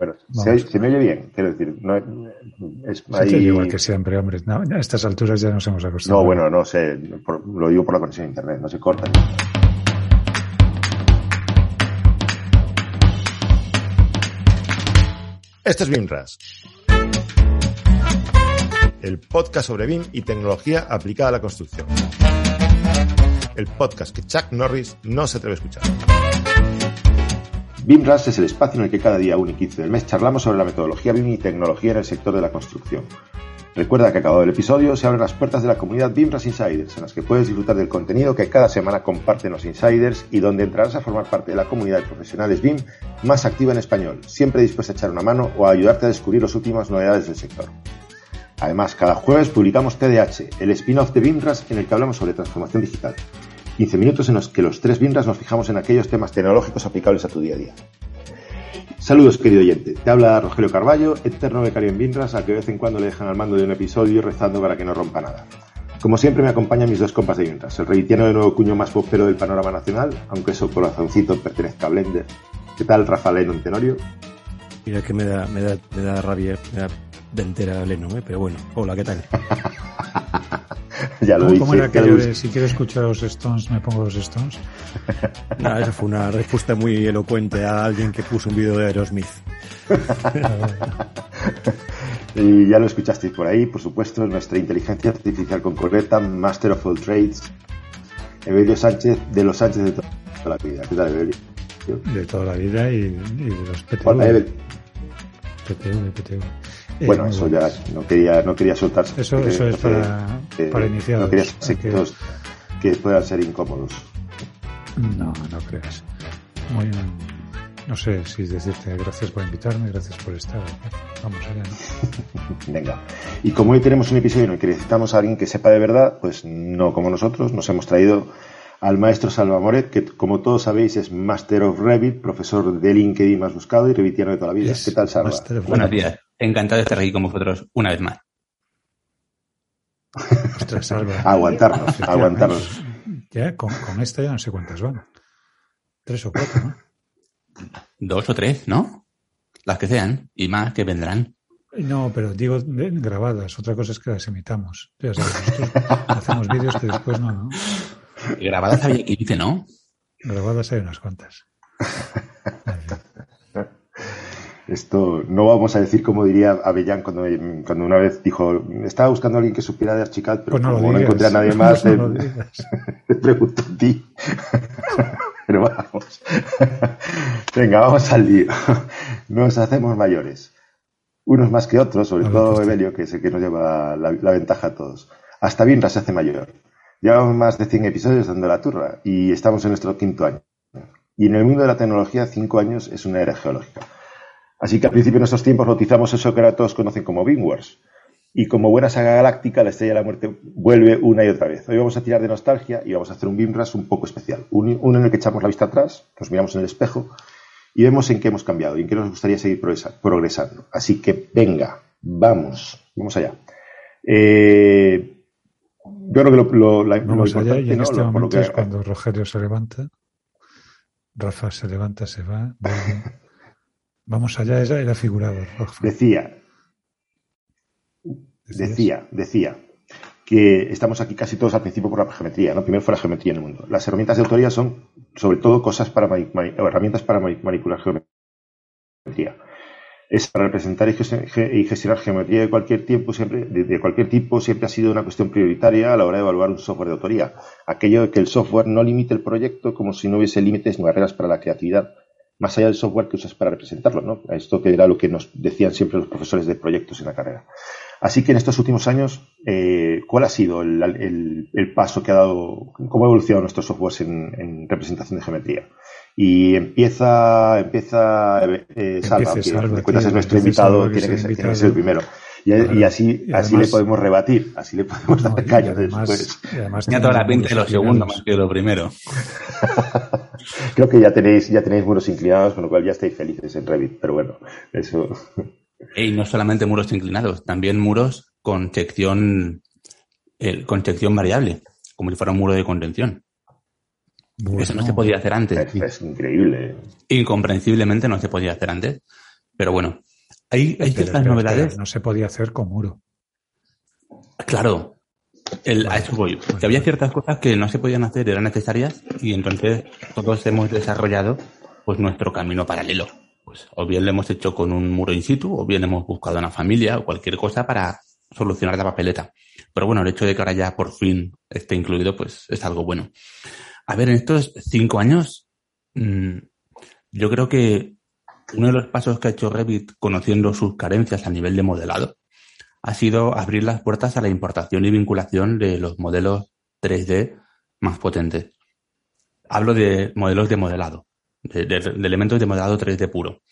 Bueno, se, se, me oye bien, quiero decir, no es ahí... igual que siempre, hombre. No, a estas alturas ya nos hemos acostumbrado. No, bueno, no sé, por, lo digo por la conexión a internet, no se corta. Esto es BIMRAS, el podcast sobre BIM y tecnología aplicada a la construcción. El podcast que Chuck Norris no se atreve a escuchar. BIMRAS es el espacio en el que cada día 1 y 15 del mes charlamos sobre la metodología BIM y tecnología en el sector de la construcción. Recuerda que acabado el episodio se abren las puertas de la comunidad BIMRAS Insiders, en las que puedes disfrutar del contenido que cada semana comparten los insiders y donde entrarás a formar parte de la comunidad de profesionales BIM más activa en español, siempre dispuesta a echar una mano o a ayudarte a descubrir las últimas novedades del sector. Además, cada jueves publicamos TDH, el spin-off de BIMRAS en el que hablamos sobre transformación digital. 15 minutos en los que los tres BIMRAS nos fijamos en aquellos temas tecnológicos aplicables a tu día a día. Saludos, querido oyente. Te habla Rogelio Carballo, eterno becario en BIMRAS, a que de vez en cuando le dejan al mando de un episodio rezando para que no rompa nada. Como siempre me acompañan mis dos compas de BIMRAS, el revitiano de nuevo cuño más popero del panorama nacional, aunque su corazoncito pertenezca a Blender. ¿Qué tal, Rafa Lennon Tenorio? Mira que me da, me da, me da rabia, me da de entera Lennon, ¿eh? pero bueno, hola, ¿qué tal? ya lo ¿Cómo, era aquello de si quiero escuchar los Stones, me pongo los Stones? Nada, esa fue una respuesta muy elocuente a alguien que puso un vídeo de Aerosmith. y ya lo escuchasteis por ahí, por supuesto, nuestra inteligencia artificial concreta, Master of All Trades, Evelio Sánchez, de los Sánchez de toda la vida. ¿Qué tal, Evelio? De toda la vida y, de los PTV. Hola, PTV, PTV. Eh, bueno, eso ya no quería, no quería soltarse. Eso, eso es para, para iniciar. No quería secretos que... que puedan ser incómodos. No, no creas. Muy, no sé si decirte gracias por invitarme, gracias por estar. Vamos allá. ¿no? Venga. Y como hoy tenemos un episodio en el que necesitamos a alguien que sepa de verdad, pues no como nosotros, nos hemos traído al maestro Salva Moret, que como todos sabéis es Master of Revit, profesor de LinkedIn más buscado y revitiano de toda la vida. ¿Qué tal, Salva? Buenos días. Encantado de estar aquí con vosotros una vez más. Ostras, aguantarnos, aguantarnos. Ya, con, con, esta ya no sé cuántas van. Tres o cuatro, ¿no? Dos o tres, ¿no? Las que sean, y más que vendrán. No, pero digo grabadas. Otra cosa es que las imitamos. Ya sabes, hacemos vídeos que después no, ¿no? Grabadas había 15, ¿no? Grabadas hay unas cuantas. Esto no vamos a decir como diría Avellán cuando, cuando una vez dijo, estaba buscando a alguien que supiera de Archicad, pero pues no como no encontré a nadie más, te, pregunto a ti. pero vamos. Venga, vamos al lío. Nos hacemos mayores. Unos más que otros, sobre todo Evelio, que es el que nos lleva la, ventaja a todos. Hasta Binra se hace mayor. Llevamos más de 100 episodios dando la turra y estamos en nuestro quinto año. Y en el mundo de la tecnología, cinco años es una era geológica. Así que al principio de nuestros tiempos bautizamos eso que ahora todos conocen como Beam Wars. Y como buena saga galáctica, la Estrella de la Muerte vuelve una y otra vez. Hoy vamos a tirar de nostalgia y vamos a hacer un Beamras un poco especial. Uno en el que echamos la vista atrás, nos miramos en el espejo y vemos en qué hemos cambiado y en qué nos gustaría seguir progresando. Así que venga, vamos, vamos allá. Eh, yo creo que lo, la, vamos allá y en este momento es cuando Rogelio se levanta, Rafa se levanta, se va, Vamos allá, era figurado. Decía, decía, decía que estamos aquí casi todos al principio por la geometría, ¿no? Primero fue la geometría en el mundo. Las herramientas de autoría son, sobre todo, cosas para herramientas para manipular geometría. Es para representar y gestionar geometría de cualquier tiempo, siempre, de cualquier tipo, siempre ha sido una cuestión prioritaria a la hora de evaluar un software de autoría. Aquello de que el software no limite el proyecto como si no hubiese límites ni barreras para la creatividad más allá del software que usas para representarlo, ¿no? Esto que era lo que nos decían siempre los profesores de proyectos en la carrera. Así que en estos últimos años, eh, ¿cuál ha sido el, paso que ha dado, cómo ha evolucionado nuestros softwares en, representación de geometría? Y empieza, empieza eh, Salva, que Salva, es nuestro invitado, tiene que, ser, tiene que ser el primero. Y, así, así le podemos rebatir, así le podemos dar caña después. Además, Tenía toda la pinta de lo segundo más que lo primero. Creo que ya tenéis, ya tenéis muros inclinados, con lo cual ya estáis felices en Revit, pero bueno, eso. Y no solamente muros inclinados, también muros con sección, eh, con sección variable, como si fuera un muro de contención. Eso no se podía hacer antes. Es, increíble. Incomprensiblemente no se podía hacer antes. Pero bueno, hay, hay ciertas novedades. no se podía hacer con muro. Claro. El, a eso voy. Que había ciertas cosas que no se podían hacer, eran necesarias, y entonces todos hemos desarrollado pues nuestro camino paralelo. Pues o bien lo hemos hecho con un muro in situ, o bien hemos buscado una familia o cualquier cosa para solucionar la papeleta. Pero bueno, el hecho de que ahora ya por fin esté incluido, pues es algo bueno. A ver, en estos cinco años, mm, yo creo que uno de los pasos que ha hecho Revit, conociendo sus carencias a nivel de modelado, ha sido abrir las puertas a la importación y vinculación de los modelos 3D más potentes. Hablo de modelos de modelado, de, elementos de modelado 3D puro.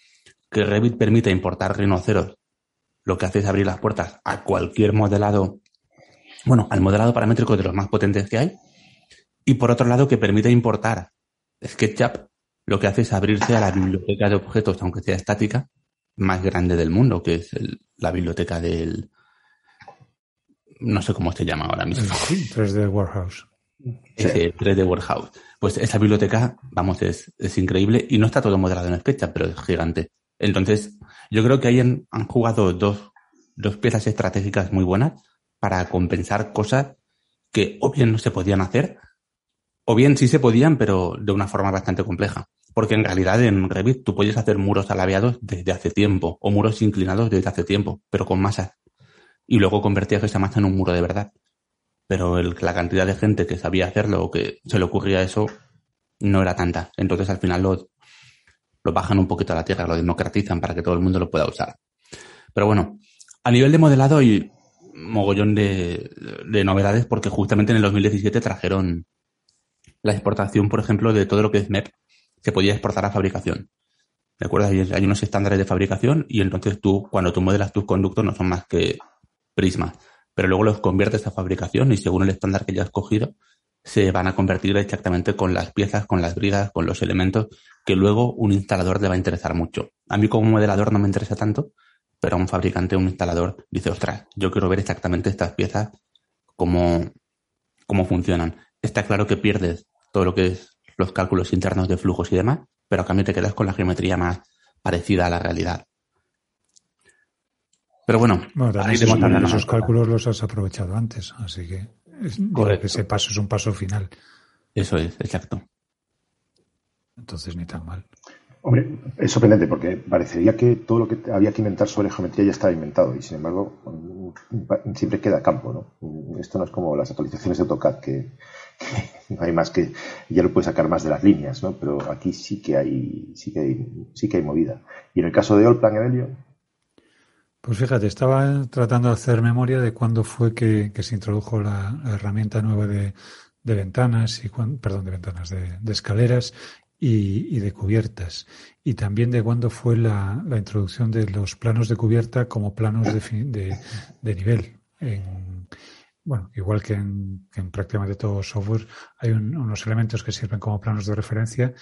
Que Revit permite importar rinoceros, lo que hace es abrir las puertas a cualquier modelado, bueno, al modelado paramétrico de los más potentes que hay, y por otro lado, que permite importar SketchUp, lo que hace es abrirse a la biblioteca de objetos, aunque sea estática, más grande del mundo, que es la biblioteca del... No sé cómo se llama ahora mismo. 3D Warehouse. Ese 3D Warehouse. Pues esa biblioteca, vamos, es, es increíble y no está todo modelado en SketchUp, pero es gigante. Entonces, yo creo que ahí han, han jugado dos, dos piezas estratégicas muy buenas para compensar cosas que o bien no se podían hacer o bien sí se podían, pero de una forma bastante compleja. Porque en realidad en Revit tú puedes hacer muros alabeados desde hace tiempo, o muros inclinados desde hace tiempo, pero con masas. Y luego convertías esa masa en un muro de verdad. Pero la cantidad de gente que sabía hacerlo o que se le ocurría eso no era tanta. Entonces al final lo, lo bajan un poquito a la tierra, lo democratizan para que todo el mundo lo pueda usar. Pero bueno, a nivel de modelado hay mogollón de, de novedades porque justamente en el 2017 trajeron la exportación, por ejemplo, de todo lo que es MEP, se podía exportar a fabricación. ¿De acuerdo? Hay, unos estándares de fabricación y entonces tú, cuando tú modelas tus conductos, no son más que prismas. Pero luego los conviertes a fabricación y según el estándar que ya has cogido, se van a convertir exactamente con las piezas, con las bridas, con los elementos que luego un instalador le va a interesar mucho. A mí como modelador no me interesa tanto, pero a un fabricante, un instalador, dice, ostras, yo quiero ver exactamente estas piezas, cómo, cómo funcionan. Está claro que pierdes todo lo que es los cálculos internos de flujos y demás, pero a cambio te quedas con la geometría más parecida a la realidad. Pero bueno, esos, cálculos los has aprovechado antes, así que ese paso es un paso final. Eso es, exacto. Entonces ni tan mal. Hombre, es sorprendente porque parecería que todo lo que había que inventar sobre geometría ya estaba inventado y sin embargo siempre queda campo, ¿no? Esto no es como las actualizaciones de AutoCAD que, no hay más que, ya lo puedes sacar más de las líneas, ¿no? Pero aquí sí que hay, sí que hay, sí que hay movida. Y en el caso de Allplan, Evelio. Pues fíjate, estaba tratando de hacer memoria de cuándo fue que, se introdujo la, herramienta nueva de, ventanas y perdón, de ventanas, de, escaleras y, de cubiertas. Y también de cuándo fue la, introducción de los planos de cubierta como planos de, de nivel bueno, igual que en, prácticamente todo software, hay unos elementos que sirven como planos de referencia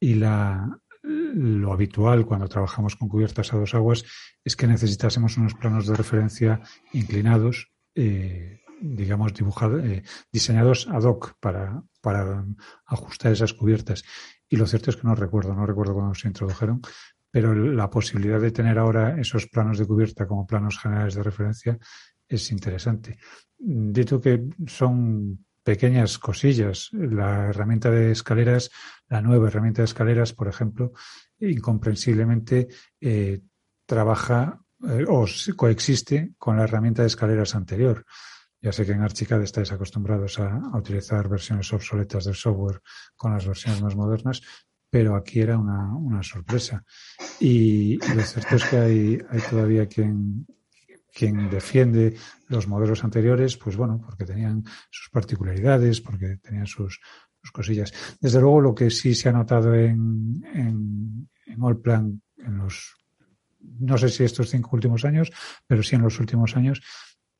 y la, lo habitual cuando trabajamos con cubiertas a dos aguas es que necesitásemos unos planos de referencia inclinados, eh, digamos, dibujados, eh, diseñados ad hoc para, para ajustar esas cubiertas. Y lo cierto es que no recuerdo, no recuerdo cuándo se introdujeron, pero la posibilidad de tener ahora esos planos de cubierta como planos generales de referencia es interesante. Dito que son pequeñas cosillas. La herramienta de escaleras, la nueva herramienta de escaleras, por ejemplo, incomprensiblemente eh, trabaja eh, o coexiste con la herramienta de escaleras anterior. Ya sé que en Archicad estáis acostumbrados a, utilizar versiones obsoletas del software con las versiones más modernas, pero aquí era una, sorpresa. Y, lo cierto es que hay todavía quien, quien defiende los modelos anteriores, pues bueno, porque tenían sus particularidades, porque tenían sus, cosillas. Desde luego, lo que sí se ha notado en, en, en Allplan en los, no sé si estos cinco últimos años, pero sí en los últimos años,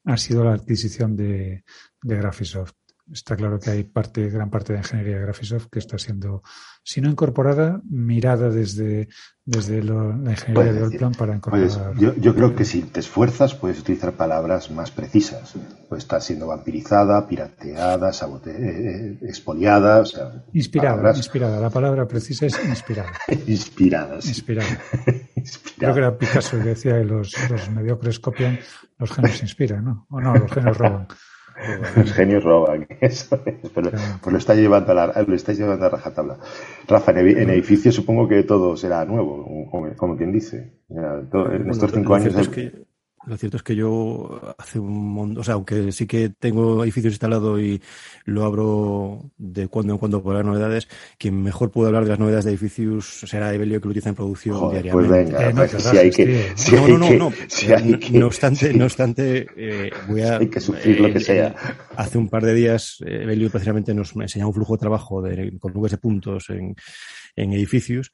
ha sido la adquisición de, de Graphisoft está claro que hay parte, gran parte de ingeniería de Graphisoft que está siendo, si no incorporada, mirada desde, desde la ingeniería de Allplan para incorporar. yo, yo, creo que si te esfuerzas puedes utilizar palabras más precisas. Pues está siendo vampirizada, pirateada, sabote, eh, eh, expoliada. inspirada, inspirada. La palabra precisa es inspirada. inspirada. Inspirada. Creo que era Picasso que decía que los, los mediocres copian, los genios inspiran, ¿no? O no, los genios roban. Los genios roban, eso Pero, pues lo está llevando a la, lo estáis llevando a rajatabla. Rafa, en, edificio supongo que todo será nuevo, como, quien dice. En estos cinco años. Lo cierto es que yo hace un montón, o sea, aunque sí que tengo edificios instalados y lo abro de cuando en cuando por las novedades, quien mejor puede hablar de las novedades de edificios será Evelio que lo utiliza en producción Joder, diariamente. Pues venga, eh, no, si hay que, si no, no, no, no, si hay que, no obstante, no obstante, eh, voy a hay que sufrir lo que eh, sea. hace un par de días Evelio precisamente nos enseñó un flujo de trabajo de, con nubes de puntos en, en edificios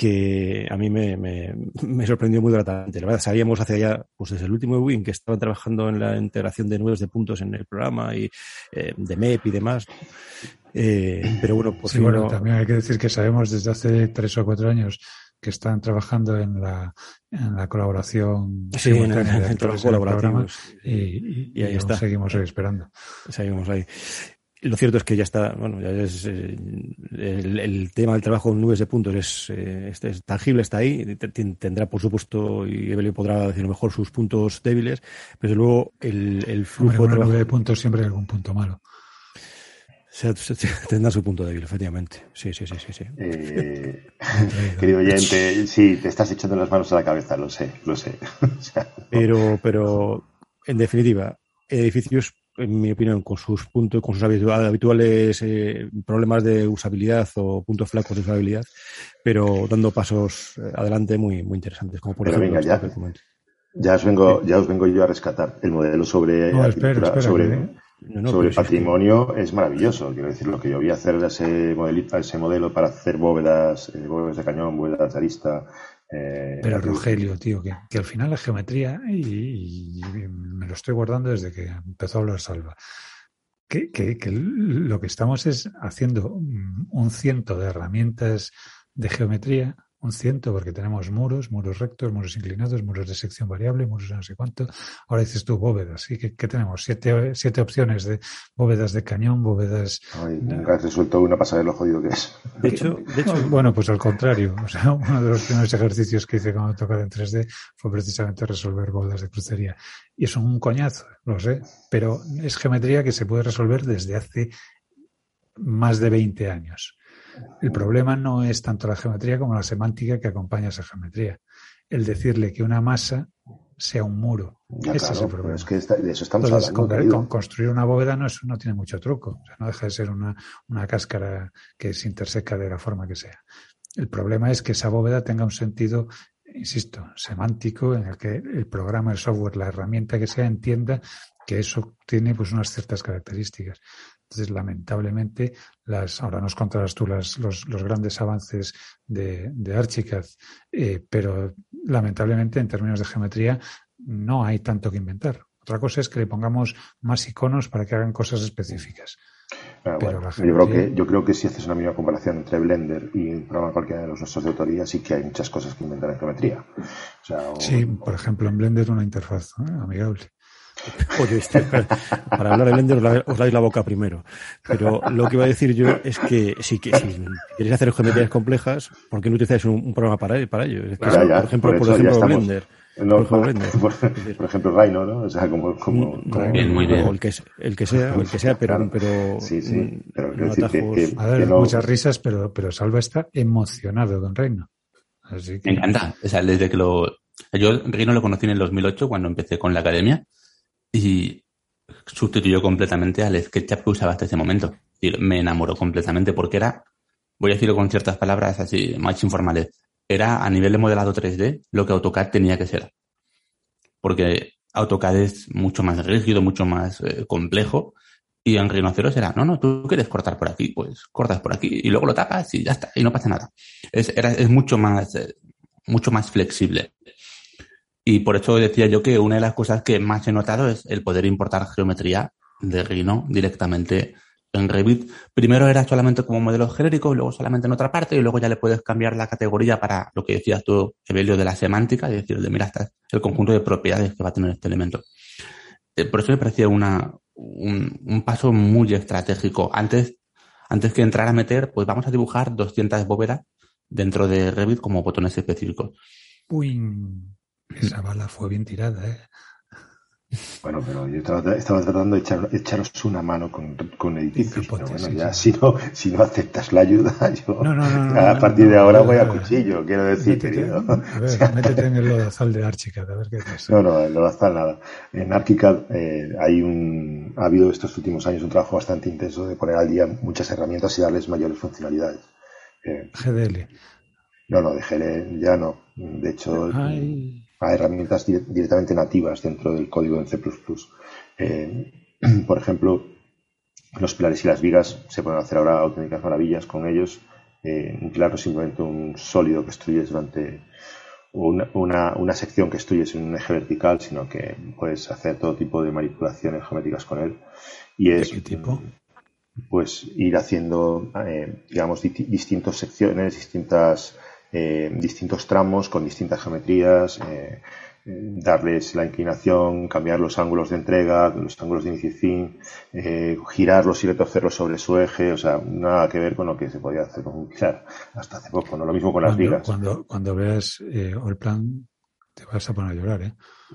que a mí me, me, me, sorprendió muy gratamente. La verdad, sabíamos hace ya, pues desde el último win que estaban trabajando en la integración de nudos de puntos en el programa y eh, de MEP y demás. Eh, pero bueno, pues sí, bueno, también hay que decir que sabemos desde hace tres o cuatro años que están trabajando en la, en la colaboración sí, en, el, en, y, y, y, ahí está. seguimos ahí esperando. Seguimos ahí. Lo cierto es que ya está, bueno, ya es, eh, el, tema del trabajo en nubes de puntos es, eh, es, tangible, está ahí, tendrá por supuesto, y Evelio podrá decir mejor sus puntos débiles, pero luego el, el flujo de trabajo... de puntos siempre hay algún punto malo. Se, tendrá su punto débil, efectivamente. Sí, sí, sí, sí. sí. Eh, querido oyente, sí, te estás echando las manos a la cabeza, lo sé, lo sé. pero, pero, en definitiva, edificios en mi opinión, con sus puntos, con sus habituales eh, problemas de usabilidad o puntos flacos de usabilidad, pero dando pasos eh, adelante muy, muy interesantes, como por ejemplo ya, ya os vengo, ya os vengo yo a rescatar el modelo sobre sobre, sobre patrimonio es maravilloso. Quiero decir, lo que yo voy a hacer ese, modelito, ese modelo para hacer bóvedas, eh, bóvedas de cañón, bóvedas de arista, eh, Pero Rogelio, tío, que, que, al final la geometría, y, me lo estoy guardando desde que empezó a hablar Salva, que, que, que lo que estamos es haciendo un ciento de herramientas de geometría un ciento, porque tenemos muros, muros rectos, muros inclinados, muros de sección variable, muros de no sé cuánto. Ahora dices tú bóvedas, ¿y qué, tenemos? Siete, siete opciones de bóvedas de cañón, bóvedas. Ay, nunca has resuelto una pasada de lo jodido que es. De hecho, de hecho, bueno, pues al contrario. O sea, uno de los primeros ejercicios que hice cuando tocaba en 3D fue precisamente resolver bóvedas de crucería. Y es un coñazo, lo sé, pero es geometría que se puede resolver desde hace más de 20 años. El problema no es tanto la geometría como la semántica que acompaña esa geometría. El decirle que una masa sea un muro. Ese es el problema. Es que de eso estamos hablando. construir una bóveda no, es, no tiene mucho truco. O sea, no deja de ser una, una cáscara que se interseca de la forma que sea. El problema es que esa bóveda tenga un sentido insisto, semántico, en el que el programa, el software, la herramienta que sea entienda que eso tiene pues unas ciertas características. Entonces, lamentablemente, las, ahora nos contarás tú las, los, los, grandes avances de, de Archicad, eh, pero lamentablemente en términos de geometría no hay tanto que inventar. Otra cosa es que le pongamos más iconos para que hagan cosas específicas. Ah, pero yo, creo que, yo creo que si haces una misma comparación entre Blender y el programa cualquiera de los nuestros de autoría, sí que hay muchas cosas que inventar en geometría. sí, por ejemplo, en Blender una interfaz amigable. Oye, este, para hablar de Blender os dais la boca primero. Pero lo que iba a decir yo es que si, que, si queréis hacer geometrías complejas, ¿por qué no utilizáis un, programa para, para ello? Es que, por ejemplo, por, ejemplo Blender. No, por, ejemplo, por, ejemplo, Rhino, ¿no? O sea, como, como, mm, como bien, muy bien. O el que, el que sea, el que sea, pero, pero sí, sí, pero no atajos... que, a ver, muchas risas, pero, pero Salva está emocionado con Rhino. Así que... Me encanta. O sea, desde que lo, yo Rhino lo conocí en el 2008 cuando empecé con la academia y sustituyó completamente al SketchUp que usaba hasta ese momento. Y me enamoró completamente porque era, voy a decirlo con ciertas palabras así más informales, era a nivel de modelado 3D lo que AutoCAD tenía que ser. Porque AutoCAD es mucho más rígido, mucho más eh, complejo Y en rinoceros era, no, no, tú quieres cortar por aquí, pues cortas por aquí y luego lo tapas y ya está, y no pasa nada. Es, es mucho más, eh, mucho más flexible. Y por eso decía yo que una de las cosas que más he notado es el poder importar geometría de Rhino directamente en Revit. Primero era solamente como modelo genérico, luego solamente en otra parte, y luego ya le puedes cambiar la categoría para lo que decías tú, Evelio, de la semántica, es decir, de mira, está el conjunto de propiedades que va a tener este elemento. Eh, por eso me parecía una, un, paso muy estratégico. Antes, antes que entrar a meter, pues vamos a dibujar 200 bóvedas dentro de Revit como botones específicos. Uy, esa bala fue bien tirada, ¿eh? Bueno, pero yo estaba, estaba tratando de echaros una mano con, con edificios. Pero bueno, ya si no, si no aceptas la ayuda, yo a partir de ahora voy a cuchillo, quiero decir, querido. A ver, métete en el lodazal de Archicad, a ver qué pasa. No, no, en lodazal nada. En Archicad eh, hay un, ha habido estos últimos años un trabajo bastante intenso de poner al día muchas herramientas y darles mayores funcionalidades. Eh, GDL. No, no, de GDL ya no. De hecho, a herramientas directamente nativas dentro del código en C++. Eh, por ejemplo, los pilares y las vigas se pueden hacer ahora auténticas maravillas con ellos. Eh, un pilar no es simplemente un sólido que estruyes durante una, una, sección que estruyes en un eje vertical, sino que puedes hacer todo tipo de manipulaciones geométricas con él. Y es, qué tipo? Pues ir haciendo, eh, digamos, distintas secciones, distintas eh, distintos tramos con distintas geometrías, eh, darles la inclinación, cambiar los ángulos de entrega, los ángulos de inicio y fin, eh, girarlos y retorcerlos sobre su eje, o sea, nada que ver con lo que se podía hacer con un pilar hasta hace poco, ¿no? Lo mismo con las vigas. Cuando, cuando veas el plan, te vas a poner a llorar, ¿eh?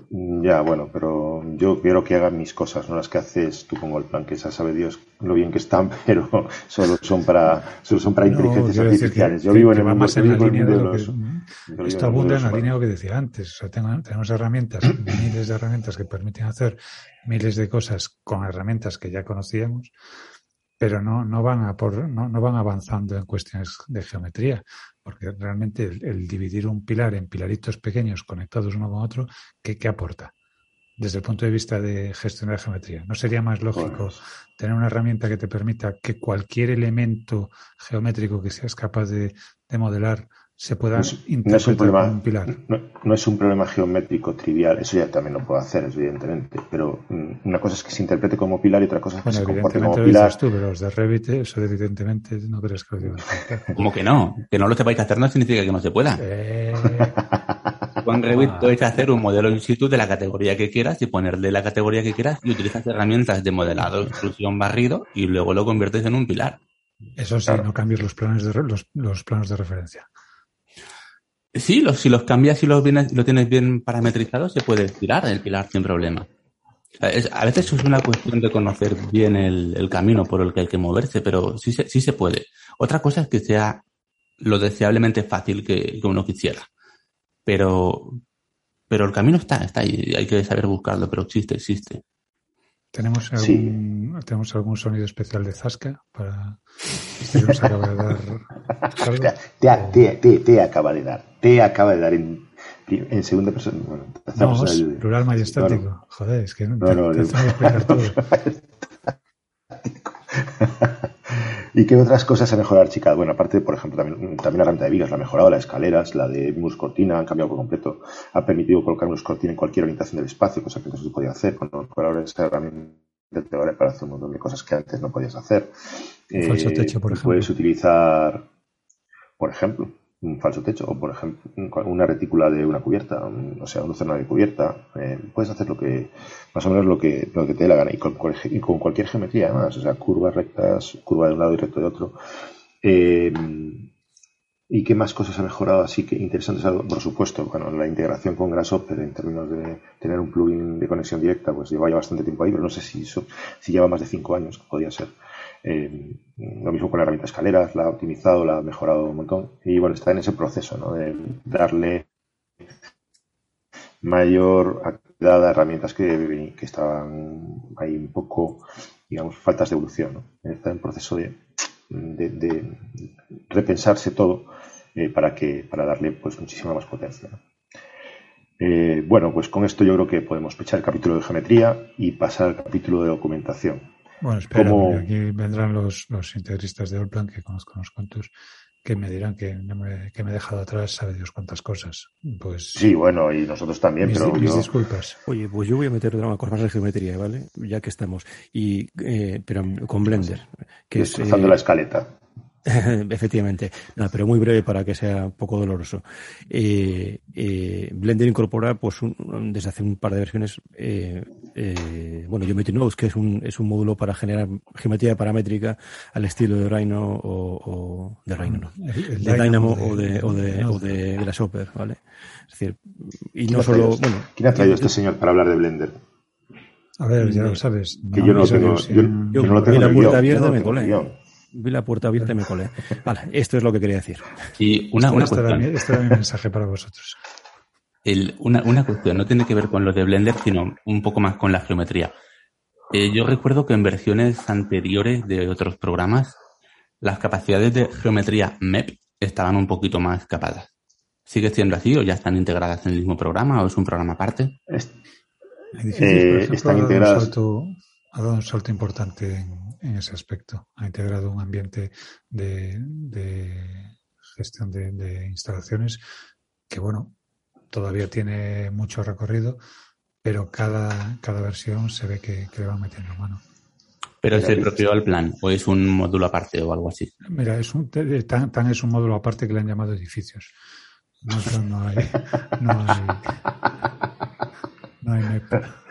Mm, ya, bueno, pero yo quiero que hagan mis cosas, no las que haces tú con el plan, que esa sabe Dios lo bien que están, pero solo son para, solo son para inteligencias artificiales. yo vivo en el mundo, en la línea de, lo que, esto abunda en la línea de lo que decía antes. O sea, tenemos herramientas, miles de herramientas que permiten hacer miles de cosas con herramientas que ya conocíamos, pero no, no van a por, no, no van avanzando en cuestiones de geometría porque realmente el, dividir un pilar en pilaritos pequeños conectados uno con otro, ¿qué, aporta? Desde el punto de vista de gestionar geometría. ¿No sería más lógico tener una herramienta que te permita que cualquier elemento geométrico que seas capaz de modelar se pueda no es, un problema, No, es un problema geométrico trivial, eso ya también lo puedo hacer, evidentemente, pero mm, una cosa es que se interprete como pilar y otra cosa es que se comporte como pilar. tú, pero los de Revit, eso evidentemente no crees que lo Como que no, que no lo sepáis hacer no significa que no se pueda. Eh... Con Revit puedes hacer un modelo in situ de la categoría que quieras y ponerle la categoría que quieras y utilizas herramientas de modelado, instrucción, barrido y luego lo conviertes en un pilar. Eso sí, no cambies los planos de, los, los planos de referencia. Sí, los, si los cambias y los lo tienes bien parametrizado, se puede tirar el pilar sin problema. a veces es una cuestión de conocer bien el, camino por el que hay que moverse, pero sí se, sí se puede. Otra cosa es que sea lo deseablemente fácil que, uno quisiera. Pero, pero el camino está, está ahí, hay que saber buscarlo, pero existe, existe. ¿Tenemos algún, ¿Tenemos algún sonido especial de Zasca para que nos acaba de dar? Te, te, te, acaba de dar. Te acaba de dar en, en segunda persona. Bueno, no, el, plural majestático. Joder, es que no, no, no, te, te explicar todo. ¿Y qué otras cosas ha mejorado Archicad? Bueno, aparte, por ejemplo, también, también la herramienta de vigas la ha mejorado, las escaleras, la de Mus Cortina han cambiado por completo, ha permitido colocar Mus Cortina en cualquier orientación del espacio, cosa que no se podía hacer, con ahora esa herramienta te vale para hacer un montón de cosas que antes no podías hacer. falso techo, por eh, ejemplo. Puedes utilizar, por ejemplo, un falso techo o, por ejemplo, una retícula de una cubierta, o sea, una zona de cubierta. Eh, puedes hacer lo que, más o menos lo que, lo que te dé la gana y con, cualquier geometría, además, o sea, curvas rectas, curva de un lado y recto de otro. Eh, ¿Y qué más cosas ha mejorado así que interesantes? Por supuesto, bueno, la integración con Grasshopper en términos de tener un plugin de conexión directa, pues lleva ya bastante tiempo ahí, pero no sé si, si lleva más de cinco años, podría ser. Eh, lo mismo con la herramienta escaleras, la ha optimizado, la ha mejorado un montón. Y bueno, está en ese proceso. De darle mayor actividad a herramientas que, estaban ahí un poco, digamos, faltas de evolución, ¿no? Está en proceso de, de, repensarse todo eh, para que para darle pues muchísima más potencia. Eh, bueno, pues con esto yo creo que podemos pechar el capítulo de geometría y pasar al capítulo de documentación. Bueno, espera, aquí vendrán los, los integristas de Allplan, que conozco unos cuantos, que me dirán que, me, que me he dejado atrás, sabe Dios cuántas cosas. Pues sí, bueno, y nosotros también, pero mis disculpas. Oye, pues yo voy a meter una cosa más de geometría, ¿vale? Ya que estamos. Y, eh, pero con Blender. Que es, eh, la escaleta. Efectivamente, no, pero muy breve para que sea poco doloroso. Eh, eh, Blender incorpora, pues, desde hace un par de versiones, eh, eh, bueno, Geometry Nodes, que es un, es un módulo para generar geometría paramétrica al estilo de Rhino o, o de Rhino, no, de Dynamo o de, o de, o de Grasshopper, ¿vale? Es decir, y no solo, bueno. ¿Quién ha traído este señor para hablar de Blender? A ver, ya lo sabes. Que yo no, tengo, yo, yo, no lo tengo. la puerta abierta me colé vi la puerta abierta y me colé. Vale, esto es lo que quería decir. Y una, una este cuestión. Este era mi mensaje para vosotros. El, una, una, cuestión, no tiene que ver con lo de Blender, sino un poco más con la geometría. Eh, yo recuerdo que en versiones anteriores de otros programas, las capacidades de geometría MEP estaban un poquito más capadas. ¿Sigue siendo así o ya están integradas en el mismo programa o es un programa aparte? eh, están integradas. Ha dado un salto importante en, en ese aspecto. Ha integrado un ambiente de, gestión de, instalaciones que, bueno, todavía tiene mucho recorrido, pero cada, cada versión se ve que, le va metiendo mano. ¿Pero es el propio al plan o es un módulo aparte o algo así? Mira, es un, tan, tan, es un módulo aparte que le han llamado edificios. No, no hay. No hay, no hay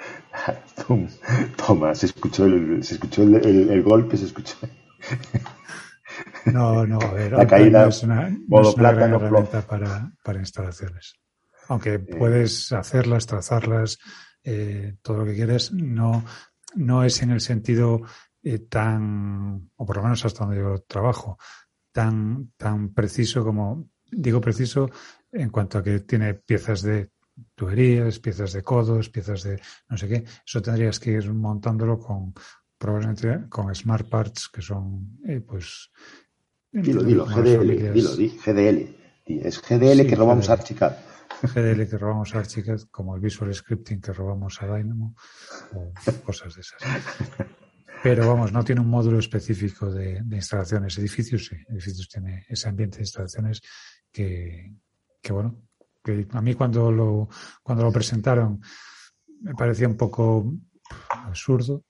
Toma, se escuchó el, se escuchó el, golpe, se escuchó. No, no, a ver, la caída es una, gran herramienta para, para, instalaciones. Aunque puedes hacerlas, trazarlas, eh, todo lo que quieres, no, no es en el sentido eh, tan, o por lo menos hasta donde yo trabajo, tan, tan preciso como, digo preciso en cuanto a que tiene piezas de tuberías, piezas de codos, piezas de no sé qué. Eso tendrías que ir montándolo con probablemente con smart parts que son eh, pues dilo, dilo, GDL, dilo, GDL. Es GDL que robamos a Archicad. GDL que robamos a Archicad, como el Visual Scripting que robamos a Dynamo, o cosas de esas. Pero vamos, no tiene un módulo específico de, de instalaciones. Edificios sí, edificios tiene ese ambiente de instalaciones que, que bueno, que a mí cuando lo, cuando lo presentaron me parecía un poco absurdo,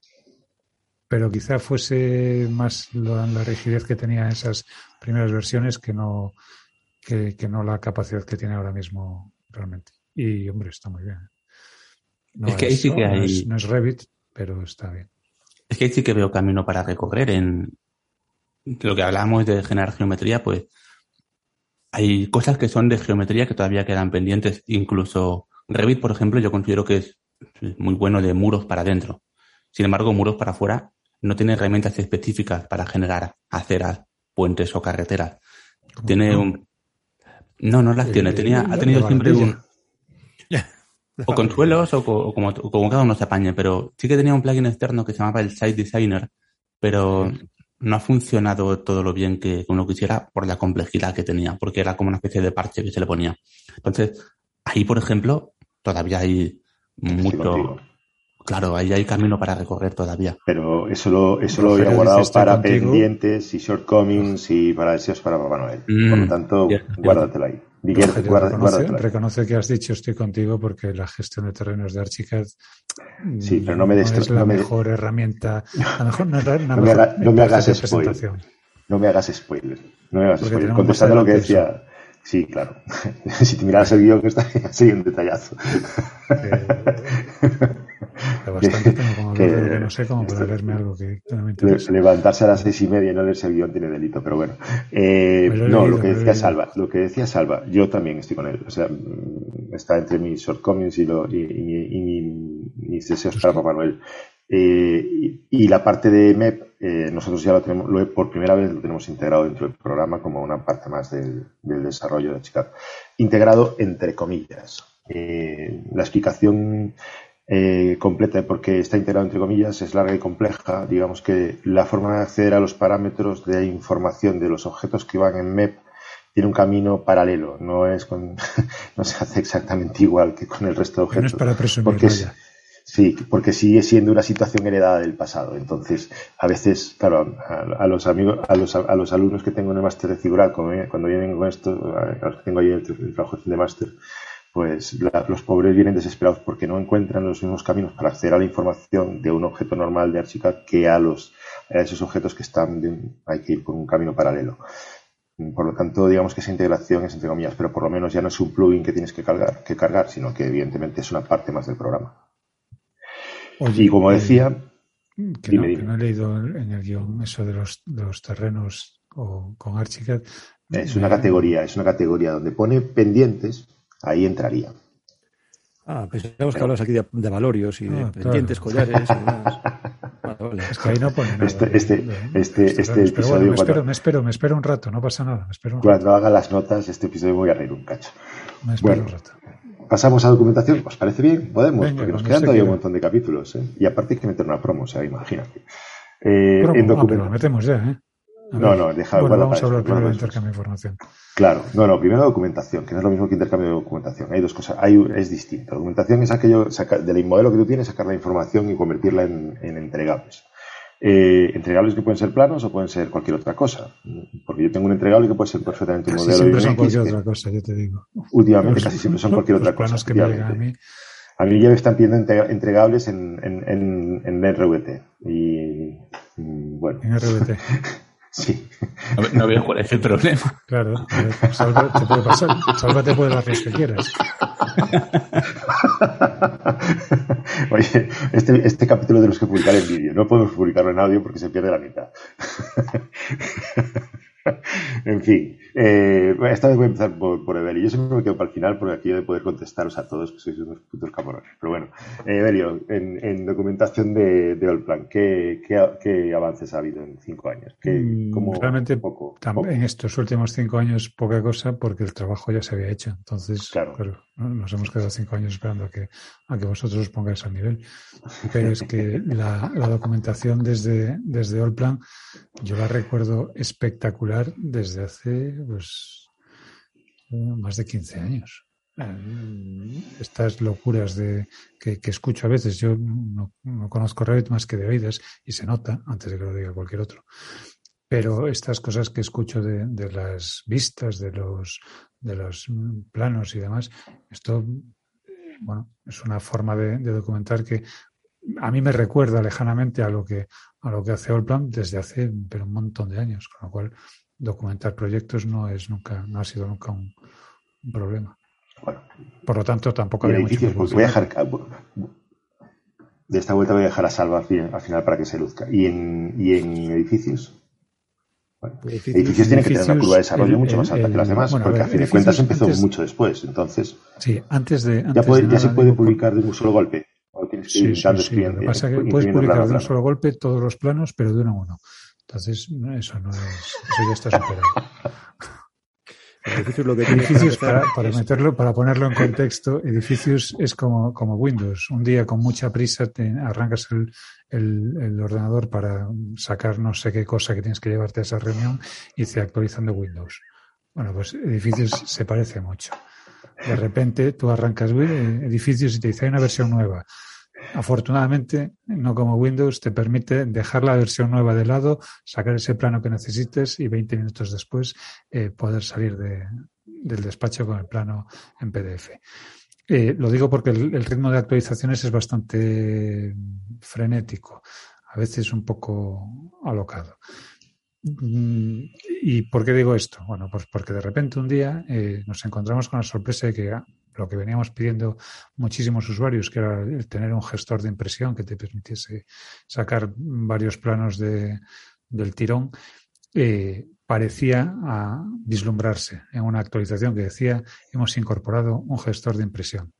pero quizá fuese más la, rigidez que tenía esas primeras versiones que no, que, no la capacidad que tiene ahora mismo realmente. Y hombre, está muy bien. No es que sí que hay... no es Revit, pero está bien. Es que ahí sí que veo camino para recorrer en lo que hablábamos de generar geometría, pues hay cosas que son de geometría que todavía quedan pendientes. Incluso Revit, por ejemplo, yo considero que es muy bueno de muros para adentro. Sin embargo, muros para afuera no tiene herramientas específicas para generar aceras, puentes o carreteras. Tiene un... No, no las tiene. Tenía, ha tenido siempre un... O con suelos o, como, como, cada uno se apañe, pero sí que tenía un plugin externo que se llamaba el Site Designer, pero no ha funcionado todo lo bien que uno quisiera por la complejidad que tenía, porque era como una especie de parche que se le ponía. Entonces, ahí, por ejemplo, todavía hay mucho. Claro, ahí hay camino para recorrer todavía. Pero eso lo, eso lo había guardado para pendientes y shortcomings y para deseos para Papá Noel. Por lo mm, tanto, guárdatelo ahí. Reconoce, que has dicho estoy contigo porque la gestión de terrenos de Archicad sí, pero no, me es la mejor herramienta. A mejor no, no, me, hagas spoiler. No me hagas spoiler. No me hagas spoiler. Contestando lo que decía. Sí, claro. si te miras el guion que está así un detallazo. Bastante tengo que, no sé cómo para algo que me. Levantarse a las seis y media y no leerse el guion tiene delito, pero bueno. Eh, no, lo que decía Salva, lo que decía Salva, yo también estoy con él. O sea, mm, está entre mis shortcomings y, lo, y, y, mis deseos para Papá Noel. Eh, y, la parte de MEP, eh, nosotros ya lo tenemos, lo, por primera vez lo tenemos integrado dentro del programa como una parte más del, del desarrollo de Chicago. Integrado entre comillas. Eh, la explicación eh, completa porque está integrado entre comillas es larga y compleja. Digamos que la forma de acceder a los parámetros de información de los objetos que van en MEP tiene un camino paralelo, no es con, no se hace exactamente igual que con el resto de objetos. No es para presumir, Sí, porque sigue siendo una situación heredada del pasado. Entonces, a veces, claro, a, los amigos, a los, a los, alumnos que tengo en el máster de figural, cuando vienen con esto, a los que tengo ahí el, el trabajo de máster, pues los pobres vienen desesperados porque no encuentran los mismos caminos para acceder a la información de un objeto normal de Archicad que a los a esos objetos que están hay que ir por un camino paralelo. Por lo tanto, digamos que esa integración es entre comillas, pero por lo menos ya no es un plugin que tienes que cargar, que cargar sino que evidentemente es una parte más del programa. y como eh, decía, que, no, he leído en el guion eso de los, los terrenos o, con Archicad. Es una categoría, es una categoría donde pone pendientes, ahí entraría. Ah, pensamos que hablas aquí de, valorios y de ah, pendientes, collares y demás. Es que ahí no pone nada. Este, este, este, este episodio. me, espero, me espero, me espero un rato, no pasa nada. Me espero cuando haga las notas, este episodio voy a reír un cacho. Me espero un rato. Pasamos a documentación. ¿Os parece bien? Podemos, porque nos quedan todavía un montón de capítulos. ¿eh? Y aparte hay que meter una promo, o sea, imagínate. Eh, en ah, pero lo metemos ya, ¿eh? No, no, deja bueno, vamos a hablar primero de intercambio de información. Claro, no, no, primero documentación, que no es lo mismo que intercambio de documentación. Hay dos cosas, hay, es distinto. Documentación es aquello, del modelo que tú tienes, sacar la información y convertirla en, entregables. Eh, entregables que pueden ser planos o pueden ser cualquier otra cosa. Porque yo tengo un entregable que puede ser perfectamente un modelo. Siempre son cualquier otra cosa, yo te digo. Últimamente casi siempre son cualquier otra cosa. Que me a mí. A mí ya me están pidiendo entregables en, en, en, en RVT. Y mm, bueno. En RVT. Sí. No, veo cuál es el problema. Claro, salva, te puede pasar. Sálvate puede las que quieras. Oye, este, este capítulo tenemos que publicar en vídeo. No podemos publicarlo en audio porque se pierde la mitad. en fin, eh, esta vez voy a empezar por, por Evelio. Yo siempre me quedo para el final por aquí de poder contestaros a todos, que sois unos putos cabrones. Pero bueno, eh, Evelio, en, documentación de, de Allplan, ¿qué, qué, avances ha habido en cinco años? ¿Qué, mm, Realmente, poco, en estos últimos cinco años, poca cosa porque el trabajo ya se había hecho. Entonces, claro. nos hemos quedado cinco años esperando a que, a que vosotros os pongáis al nivel. Pero es que la, la documentación desde, desde Allplan, yo la recuerdo espectacular desde hace pues, más de 15 años. Estas locuras de que, escucho a veces, yo no, conozco Revit más que de oídas y se nota antes de que lo diga cualquier otro. Pero estas cosas que escucho de, las vistas, de los, de los planos y demás, esto bueno, es una forma de, documentar que a mí me recuerda lejanamente a lo que a lo que hace Allplan desde hace pero un montón de años, con lo cual documentar proyectos no es nunca, no ha sido nunca un, problema. Por lo tanto, tampoco había mucho pues voy a dejar, de esta vuelta voy a dejar a Salva al final para que se luzca. ¿Y en, y en edificios? edificios, tienen que tener una curva de desarrollo mucho más alta que las demás, porque a fin de cuentas empezó mucho después. Entonces, sí, antes de. ya, se puede publicar de un solo golpe. O tienes que ir dando sí, puedes publicar de un solo golpe todos los planos, pero de uno en uno. Entonces, eso no es, eso ya está superado. Edificios, lo que edificios para, para, meterlo, para ponerlo en contexto, edificios es como, como Windows. Un día con mucha prisa te arrancas el, el, el, ordenador para sacar no sé qué cosa que tienes que llevarte a esa reunión y te actualizando Windows. Bueno, pues edificios se parece mucho. De repente tú arrancas edificios y te dice hay una versión nueva. Afortunadamente, no como Windows, te permite dejar la versión nueva de lado, sacar ese plano que necesites y 20 minutos después eh, poder salir de, del despacho con el plano en PDF. Eh, lo digo porque el, ritmo de actualizaciones es bastante frenético, a veces un poco alocado. Mm, ¿Y por qué digo esto? Bueno, pues porque de repente un día eh, nos encontramos con la sorpresa de que ah, lo que veníamos pidiendo muchísimos usuarios, que era tener un gestor de impresión que te permitiese sacar varios planos de, del tirón, eh, parecía a vislumbrarse en una actualización que decía hemos incorporado un gestor de impresión,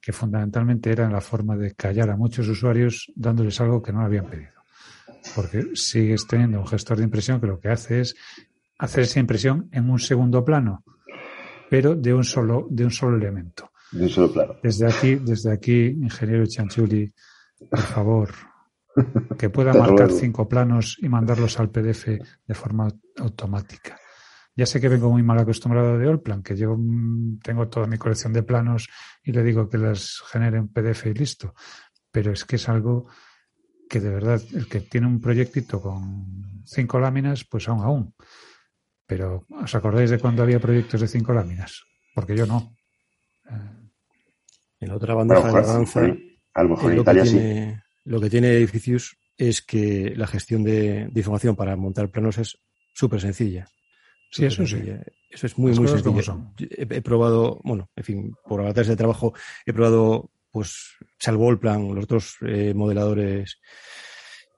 que fundamentalmente era la forma de callar a muchos usuarios dándoles algo que no habían pedido. Porque sigues teniendo un gestor de impresión que lo que hace es hacer esa impresión en un segundo plano pero de un solo, de un solo elemento. De un solo plano. Desde aquí, desde aquí, ingeniero Chanchuli, por favor, que pueda marcar cinco planos y mandarlos al PDF de forma automática. Ya sé que vengo muy mal acostumbrado de Allplan, que yo mm, tengo toda mi colección de planos y le digo que las genere en PDF y listo. pero es que es algo que de verdad, el que tiene un proyectito con cinco láminas, pues aún aún. Pero, ¿os acordáis de cuando había proyectos de cinco láminas? Porque yo no. En la otra banda de la a lo mejor en Italia sí. Lo que tiene Edificius es que la gestión de, información para montar planos es súper sencilla. Sí, eso sí. Eso es muy, muy sencillo. He, he, probado, bueno, en fin, por avatar de trabajo, he probado, pues, salvo el plan, los otros eh, modeladores,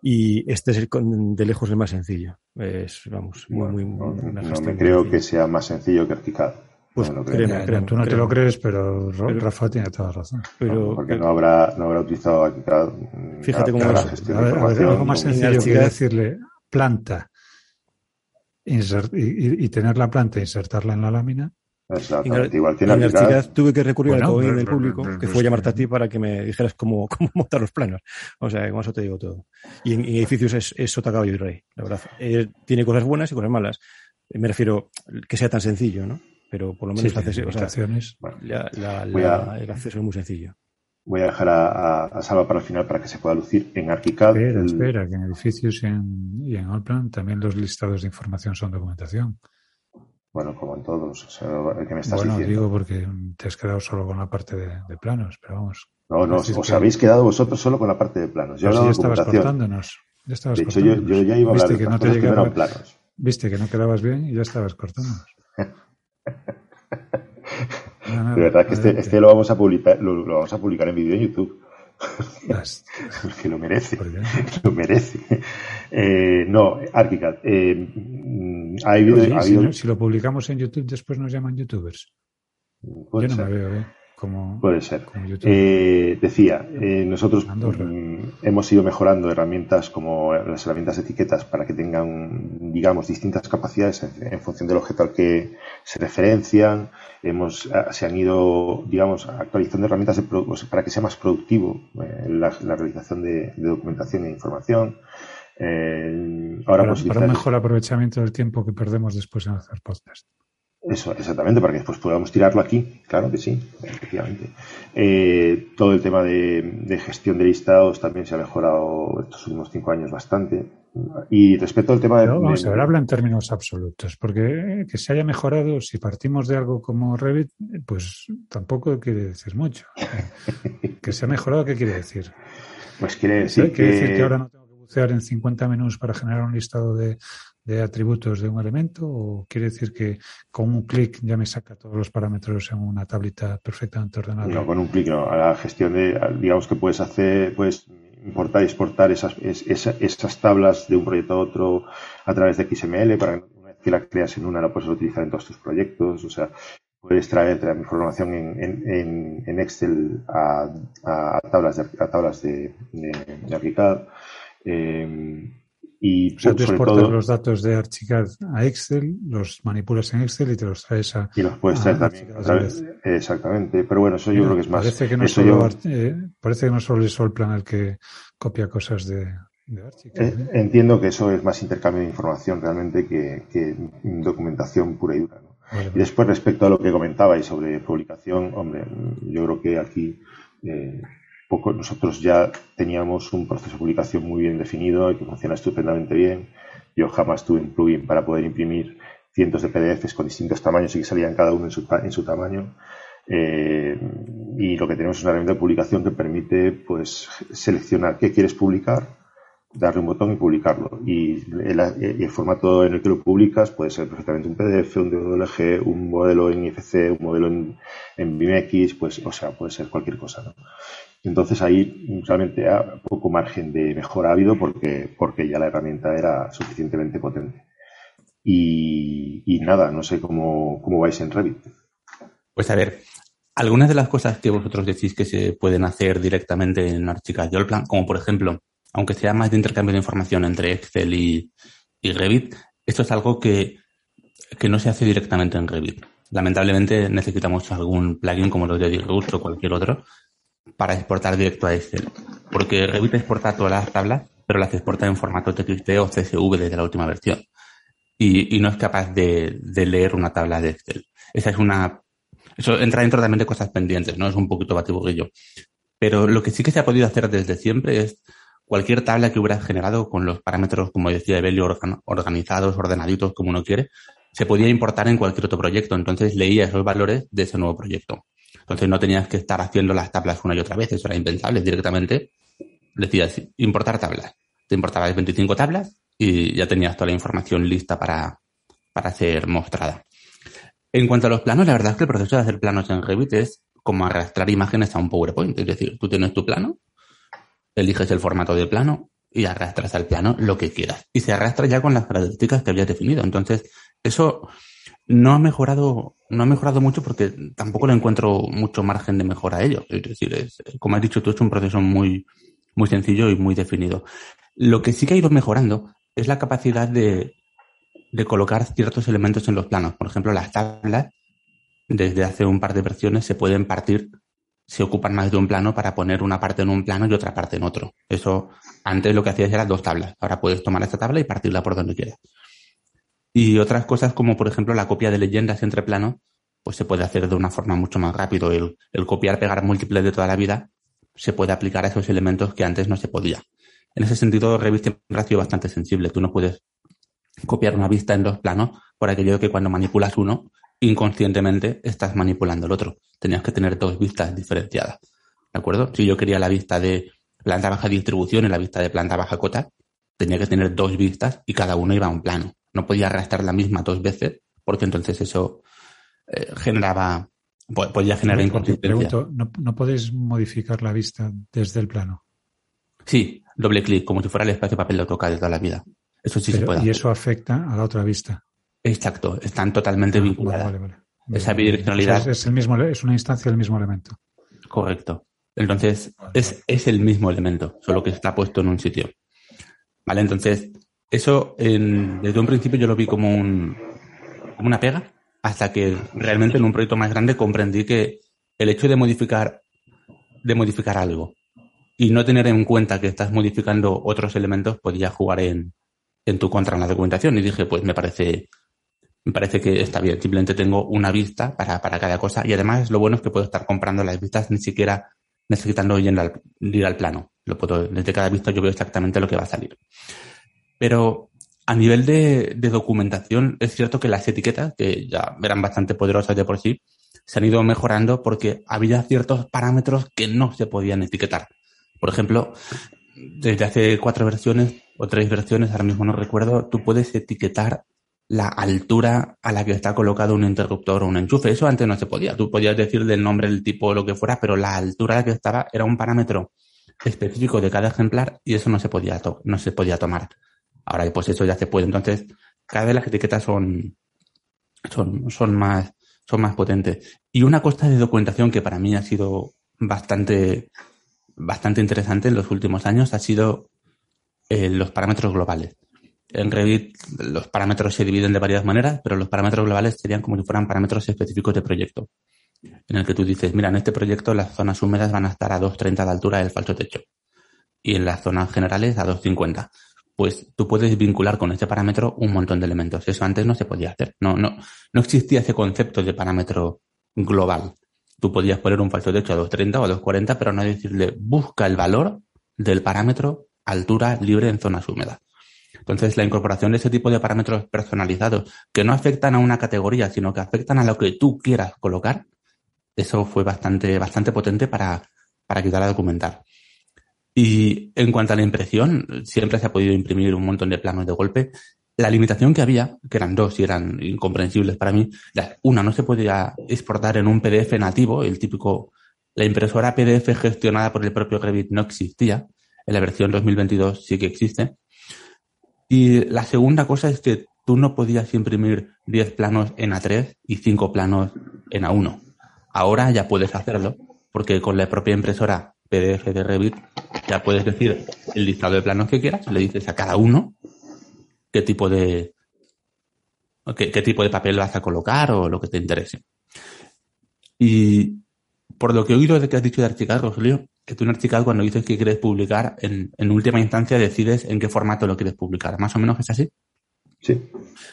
y este es el, de lejos el más sencillo. Es, vamos, muy, muy, no, me creo que sea más sencillo que Articad. Pues no créeme, tú no te lo crees, pero, Rafa tiene toda la razón. Pero, porque no habrá, no habrá utilizado Articad. Fíjate cómo es. A ver, algo más sencillo que decirle planta y, tener la planta e insertarla en la lámina. Exactamente. Igual que en Articad tuve que recurrir al comodín del público, que fue llamarte a ti para que me dijeras cómo, cómo montar los planos. O sea, con eso te digo todo. Y en, edificios es, es sota, caballo y rey, la verdad. Eh, tiene cosas buenas y cosas malas. Me refiero que sea tan sencillo, ¿no? pero por lo menos sí, acceso, o el acceso es muy sencillo. Voy a dejar a, a, Salva para el final para que se pueda lucir en ArchiCAD. Espera, espera, que en edificios y en, y en Allplan también los listados de información son documentación. Bueno, como en todos. O sea, el que me estás bueno, diciendo. digo porque te has quedado solo con la parte de, de planos, pero vamos. No, no, os que... habéis quedado vosotros solo con la parte de planos. Yo pues ya estabas cortándonos. Ya estabas de hecho, yo, yo, ya iba a hablar ¿Viste de que no te llegaba, planos. Viste que no quedabas bien y ya estabas cortándonos. de verdad que este, este, lo vamos a publicar, lo, lo, vamos a publicar en vídeo en YouTube. Porque lo merece. Lo merece. Eh, no, Archicad. Eh, ha habido, Oye, ha si, habido... si, lo publicamos en YouTube, después nos llaman YouTubers. Yo no me veo, ¿eh? Como, Puede ser. Eh, decía, eh, nosotros mm, hemos ido mejorando herramientas como las herramientas de etiquetas para que tengan, digamos, distintas capacidades en, en función del objeto al que se referencian. Hemos, ah, se han ido, digamos, actualizando herramientas de, para que sea más productivo eh, la, la, realización de, de, documentación e información. Eh, ahora para, para un mejor aprovechamiento del tiempo que perdemos después en hacer podcast. Eso, exactamente, para que después podamos tirarlo aquí, claro que sí, efectivamente. Eh, todo el tema de, de, gestión de listados también se ha mejorado estos últimos cinco años bastante. Y respecto al tema de. No, vamos a ver, habla en términos absolutos, porque que se haya mejorado, si partimos de algo como Revit, pues tampoco quiere decir mucho. que se ha mejorado, ¿qué quiere decir? Pues quiere decir, ¿Quiere que... decir que ahora no tengo que bucear en 50 menús para generar un listado de, de atributos de un elemento o quiere decir que con un clic ya me saca todos los parámetros en una tablita perfectamente ordenada? No, con un clic no. A la gestión de, digamos que puedes hacer, puedes importar y exportar esas, esas, esas tablas de un proyecto a otro a través de XML para que una vez que la creas en una la puedes utilizar en todos tus proyectos. O sea, puedes traer la información en, en, en Excel a, a, tablas de, a tablas de, de, y o sea, tú exportas todo, los datos de Archicad a Excel, los manipulas en Excel y te los traes a. Y los puedes traer también. Exactamente. Pero bueno, eso yo Mira, creo que es más. Parece que no, eso solo, yo, eh, parece que no solo es Solplan el que copia cosas de, de Archicad. Eh, ¿eh? Entiendo que eso es más intercambio de información realmente que, que documentación pura y dura. ¿no? Vale, y después, respecto a lo que comentabais sobre publicación, hombre, yo creo que aquí. Eh, poco, nosotros ya teníamos un proceso de publicación muy bien definido y que funciona estupendamente bien. Yo jamás tuve un plugin para poder imprimir cientos de PDFs con distintos tamaños y que salían cada uno en su, tamaño. Eh, y lo que tenemos es una herramienta de publicación que permite pues seleccionar qué quieres publicar, darle un botón y publicarlo. Y el, formato en el que lo publicas puede ser perfectamente un PDF, un DWG, un modelo en IFC, un modelo en, en BIMX, pues, o sea, puede ser cualquier cosa. Entonces ahí realmente ha poco margen de mejora ha habido porque, porque ya la herramienta era suficientemente potente. Y, nada, no sé cómo, cómo vais en Revit. Pues a ver, algunas de las cosas que vosotros decís que se pueden hacer directamente en Archicad y Allplan, como por ejemplo, aunque sea más de intercambio de información entre Excel y, y Revit, esto es algo que, que no se hace directamente en Revit. Lamentablemente necesitamos algún plugin como los de Direct o cualquier otro para exportar directo a Excel. Porque Revit exporta todas las tablas, pero las exporta en formato TXT o CSV desde la última versión. Y, no es capaz de, leer una tabla de Excel. Esa es una... Eso entra dentro también de cosas pendientes, ¿no? Es un poquito batiburrillo. Pero lo que sí que se ha podido hacer desde siempre es cualquier tabla que hubieras generado con los parámetros, como decía Evelio, organizados, ordenaditos, como uno quiere, se podía importar en cualquier otro proyecto. Entonces leía esos valores de ese nuevo proyecto. Entonces no tenías que estar haciendo las tablas una y otra vez, eso era impensable. Directamente decías importar tablas. Te importabas 25 tablas y ya tenías toda la información lista para, para ser mostrada. En cuanto a los planos, la verdad es que el proceso de hacer planos en Revit es como arrastrar imágenes a un PowerPoint. Es decir, tú tienes tu plano, eliges el formato de plano y arrastras al plano lo que quieras. Y se arrastra ya con las características que habías definido. Entonces, eso no ha mejorado, no ha mejorado mucho porque tampoco le encuentro mucho margen de mejora a ello. Es decir, es, como has dicho tú, es un proceso muy, muy sencillo y muy definido. Lo que sí que ha ido mejorando es la capacidad de, de colocar ciertos elementos en los planos. Por ejemplo, las tablas, desde hace un par de versiones, se pueden partir, se ocupan más de un plano para poner una parte en un plano y otra parte en otro. Eso, antes lo que hacías era dos tablas. Ahora puedes tomar esta tabla y partirla por donde quieras. Y otras cosas como, por ejemplo, la copia de leyendas entre planos, pues se puede hacer de una forma mucho más rápido. El, copiar, pegar múltiples de toda la vida se puede aplicar a esos elementos que antes no se podía. En ese sentido, Revit siempre ha sido bastante sensible. Tú no puedes copiar una vista en dos planos por aquello que cuando manipulas uno, inconscientemente estás manipulando el otro. Tenías que tener dos vistas diferenciadas. ¿De acuerdo? Si yo quería la vista de planta baja distribución y la vista de planta baja cota, tenía que tener dos vistas y cada uno iba a un plano no podía arrastrar la misma dos veces, porque entonces eso eh, generaba, podía generar inconsistencia. Pregunto, ¿no, ¿no podéis modificar la vista desde el plano? Sí, doble clic, como si fuera el espacio papel de toca de toda la vida. Eso sí se puede. Y eso afecta a la otra vista. Exacto, están totalmente ah, vinculadas. Vale, vale, Esa bidireccionalidad. Es, el mismo, es una instancia del mismo elemento. Correcto. Entonces, es, es el mismo elemento, solo que está puesto en un sitio. Vale, entonces, eso, desde un principio yo lo vi como, un, una pega, hasta que realmente en un proyecto más grande comprendí que el hecho de modificar, de modificar algo y no tener en cuenta que estás modificando otros elementos podía jugar en, en tu contra en la documentación. Y dije, pues me parece, me parece que está bien. Simplemente tengo una vista para, para cada cosa. Y además lo bueno es que puedo estar comprando las vistas ni siquiera necesitando ir al, ir al plano. Lo puedo, desde cada vista yo veo exactamente lo que va a salir. Pero a nivel de, documentación, es cierto que las etiquetas, que ya eran bastante poderosas de por sí, se han ido mejorando porque había ciertos parámetros que no se podían etiquetar. Por ejemplo, desde hace cuatro versiones o tres versiones, ahora mismo no recuerdo, tú puedes etiquetar la altura a la que está colocado un interruptor o un enchufe. Eso antes no se podía. Tú podías decir del nombre, el tipo o lo que fuera, pero la altura a la que estaba era un parámetro específico de cada ejemplar y eso no se podía, no se podía tomar. Ahora, pues eso ya se puede. Entonces, cada vez las etiquetas son, son, son más, son más potentes. Y una cosa de documentación que para mí ha sido bastante, bastante interesante en los últimos años ha sido eh, los parámetros globales. En Revit los parámetros se dividen de varias maneras, pero los parámetros globales serían como si fueran parámetros específicos de proyecto. En el que tú dices, mira, en este proyecto las zonas húmedas van a estar a 2.30 de altura del falso techo. Y en las zonas generales a 2.50 pues tú puedes vincular con ese parámetro un montón de elementos. Eso antes no se podía hacer. No, no, no existía ese concepto de parámetro global. Tú podías poner un falso techo a 230 o a 240, pero no decirle busca el valor del parámetro altura libre en zonas húmedas. Entonces, la incorporación de ese tipo de parámetros personalizados que no afectan a una categoría, sino que afectan a lo que tú quieras colocar, eso fue bastante, bastante potente para, para ayudar a documentar. Y en cuanto a la impresión, siempre se ha podido imprimir un montón de planos de golpe. La limitación que había, que eran dos y eran incomprensibles para mí, una no se podía exportar en un PDF nativo, el típico, la impresora PDF gestionada por el propio Revit no existía, en la versión 2022 sí que existe. Y la segunda cosa es que tú no podías imprimir 10 planos en A3 y 5 planos en A1. Ahora ya puedes hacerlo, porque con la propia impresora PDF de Revit, ya puedes decir el listado de planos que quieras, le dices a cada uno qué tipo de qué, tipo de papel vas a colocar o lo que te interese. Y por lo que he oído de que has dicho de Archicad, Rogelio, que tú en Archicad cuando dices que quieres publicar, en, en última instancia decides en qué formato lo quieres publicar. ¿Más o menos es así? Sí.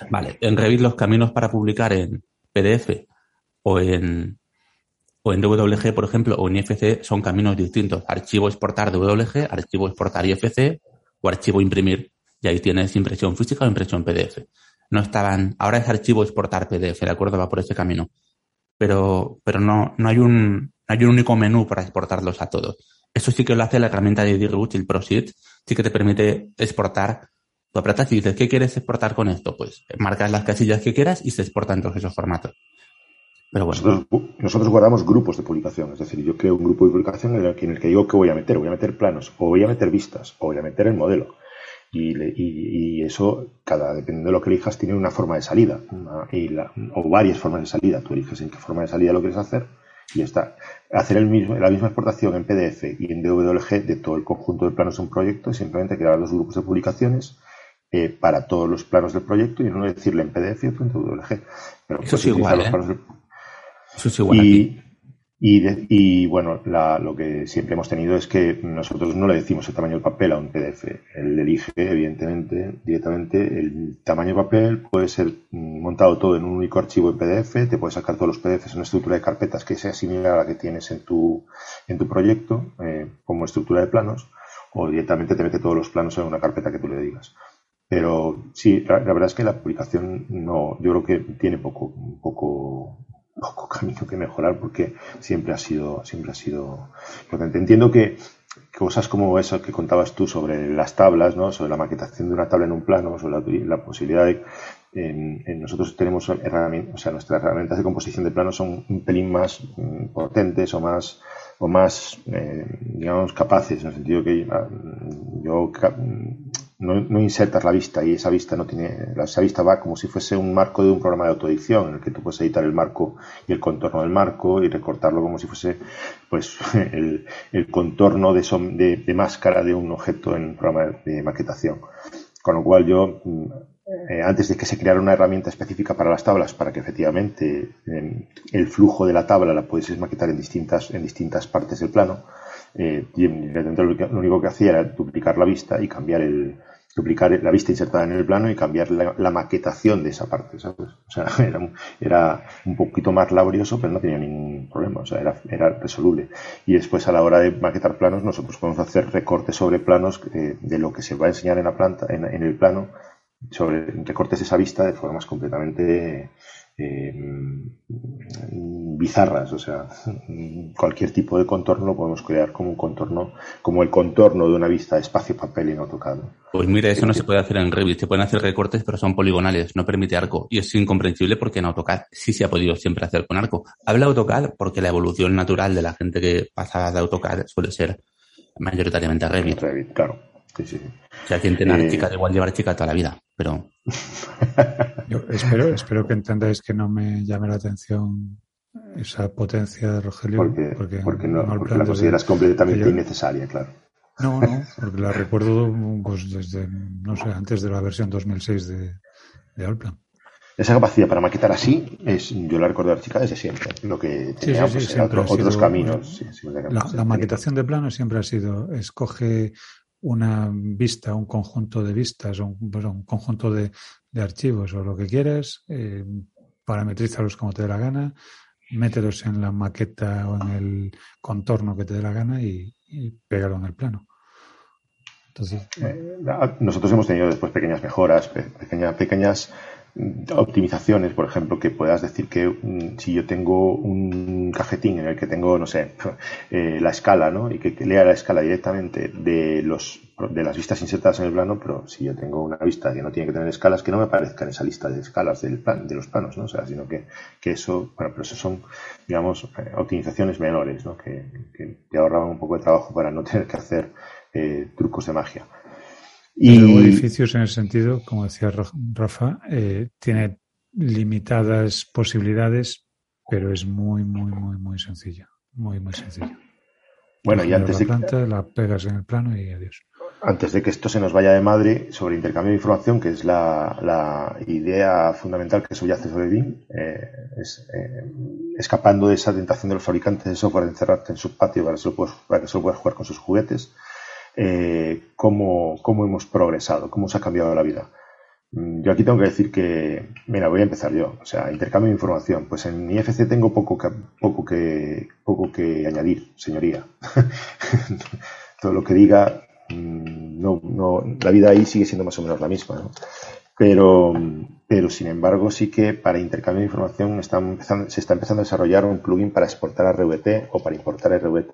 Vale. En Revit los caminos para publicar en PDF o en o en DWG, por ejemplo, o en IFC son caminos distintos. Archivo exportar DWG, archivo exportar IFC o archivo imprimir. Y ahí tienes impresión física o impresión PDF. No estaban, ahora es archivo exportar PDF, ¿de acuerdo? Va por ese camino. Pero, pero no, no hay un, no hay un único menú para exportarlos a todos. Eso sí que lo hace la herramienta de Direct, el ProSheet, sí que te permite exportar. Tú apretas y dices, ¿qué quieres exportar con esto? Pues marcas las casillas que quieras y se exporta en todos esos formatos. Nosotros, guardamos grupos de publicación, es decir, yo creo un grupo de publicación en el, que, en el que digo que voy a meter, voy a meter planos, o voy a meter vistas, o voy a meter el modelo. Y, eso, cada dependiendo de lo que elijas, tiene una forma de salida, o varias formas de salida. Tú eliges en qué forma de salida lo quieres hacer y ya está. Hacer el mismo, la misma exportación en PDF y en DWG de todo el conjunto de planos de un proyecto, simplemente crear los grupos de publicaciones eh, para todos los planos del proyecto y no decirle en PDF y otro en DWG. Pero eso es igual. ¿eh? Y, y, bueno, lo que siempre hemos tenido es que nosotros no le decimos el tamaño del papel a un PDF. Él elige, evidentemente, directamente el tamaño de papel. Puede ser montado todo en un único archivo en PDF. Te puedes sacar todos los PDFs en una estructura de carpetas que sea similar a la que tienes en tu, en tu proyecto, eh, como estructura de planos. O directamente te mete todos los planos en una carpeta que tú le digas. Pero sí, la, verdad es que la publicación no, yo creo que tiene poco, poco, poco camino que mejorar porque siempre ha sido, siempre ha sido potente. Entiendo que cosas como eso que contabas tú sobre las tablas, ¿no? sobre la maquetación de una tabla en un plano, sobre la, posibilidad de en, nosotros tenemos herramientas, o sea, nuestras herramientas de composición de planos son un pelín más mm, potentes o más o más, eh, digamos, capaces, en el sentido que ah, yo no, insertas la vista y esa vista no tiene, esa vista va como si fuese un marco de un programa de autoedición en el que tú puedes editar el marco y el contorno del marco y recortarlo como si fuese pues el, contorno de, de, de, máscara de un objeto en un programa de maquetación. Con lo cual yo, eh, antes de que se creara una herramienta específica para las tablas, para que efectivamente el flujo de la tabla la pudieses maquetar en distintas, en distintas partes del plano, eh, y lo único que hacía era duplicar la vista y cambiar el, duplicar la vista insertada en el plano y cambiar la, maquetación de esa parte, ¿sabes? O sea, era un, era un poquito más laborioso, pero no tenía ningún problema, o sea, era, era resoluble. Y después a la hora de maquetar planos, nosotros podemos hacer recortes sobre planos eh, de lo que se va a enseñar en la planta, en, el plano, sobre recortes de esa vista de formas completamente eh, bizarras, o sea, cualquier tipo de contorno lo podemos crear como un contorno, como el contorno de una vista de espacio papel y no tocado. Pues mira, eso no se puede hacer en Revit, se pueden hacer recortes, pero son poligonales, no permite arco, y es incomprensible porque en AutoCAD sí se ha podido siempre hacer con arco. Habla AutoCAD porque la evolución natural de la gente que pasa de AutoCAD suele ser mayoritariamente Revit. Revit, claro. Sí, sí. Si alguien tiene eh... chica, da igual llevar chica toda la vida, pero. Yo espero, espero que entendáis que no me llame la atención esa potencia de Rogelio. Porque, porque, no, la consideras completamente innecesaria, claro. No, no, porque la recuerdo pues, desde, no sé, antes de la versión 2006 de, de Alplan. Esa capacidad para maquetar así, es, yo la recuerdo de la chica desde siempre. Lo que tenía pues, otros caminos. la, la, maquetación de plano siempre ha sido, escoge una vista, un conjunto de vistas o un, conjunto de, archivos o lo que quieras, eh, parametrízalos como te dé la gana, mételos en la maqueta o en el contorno que te dé la gana y, y pégalo en el plano. Entonces, eh, nosotros hemos tenido después pequeñas mejoras, pequeñas, pequeñas optimizaciones, por ejemplo, que puedas decir que mm, si yo tengo un cajetín en el que tengo, no sé, eh, la escala, ¿no? Y que, lea la escala directamente de los de las vistas insertadas en el plano, pero si yo tengo una vista que no tiene que tener escalas, que no me aparezca en esa lista de escalas del plan, de los planos, ¿no? O sea, sino que, que eso, bueno, pero eso son, digamos, eh, optimizaciones menores, ¿no? Que, que te ahorraban un poco de trabajo para no tener que hacer eh, trucos de magia. Y edificios en el sentido, como decía Rafa, eh, tiene limitadas posibilidades, pero es muy, muy, muy, muy sencillo. Muy, muy sencillo. Bueno, y antes la planta, la pegas en el plano y adiós. Antes de que esto se nos vaya de madre sobre intercambio de información, que es la, idea fundamental que subyace sobre BIM, eh, es, eh, escapando de esa tentación de los fabricantes de software de encerrarte en su patio para que solo puedas jugar con sus juguetes, eh, cómo, cómo, hemos progresado, cómo se ha cambiado la vida. Mm, yo aquí tengo que decir que, mira, voy a empezar yo. O sea, intercambio de información. Pues en IFC tengo poco que, poco que, poco que añadir, señoría. Todo lo que diga, no, no, la vida ahí sigue siendo más o menos la misma, ¿no? Pero, pero sin embargo, sí que para intercambio de información se está empezando a desarrollar un plugin para exportar a RVT o para importar a RVT,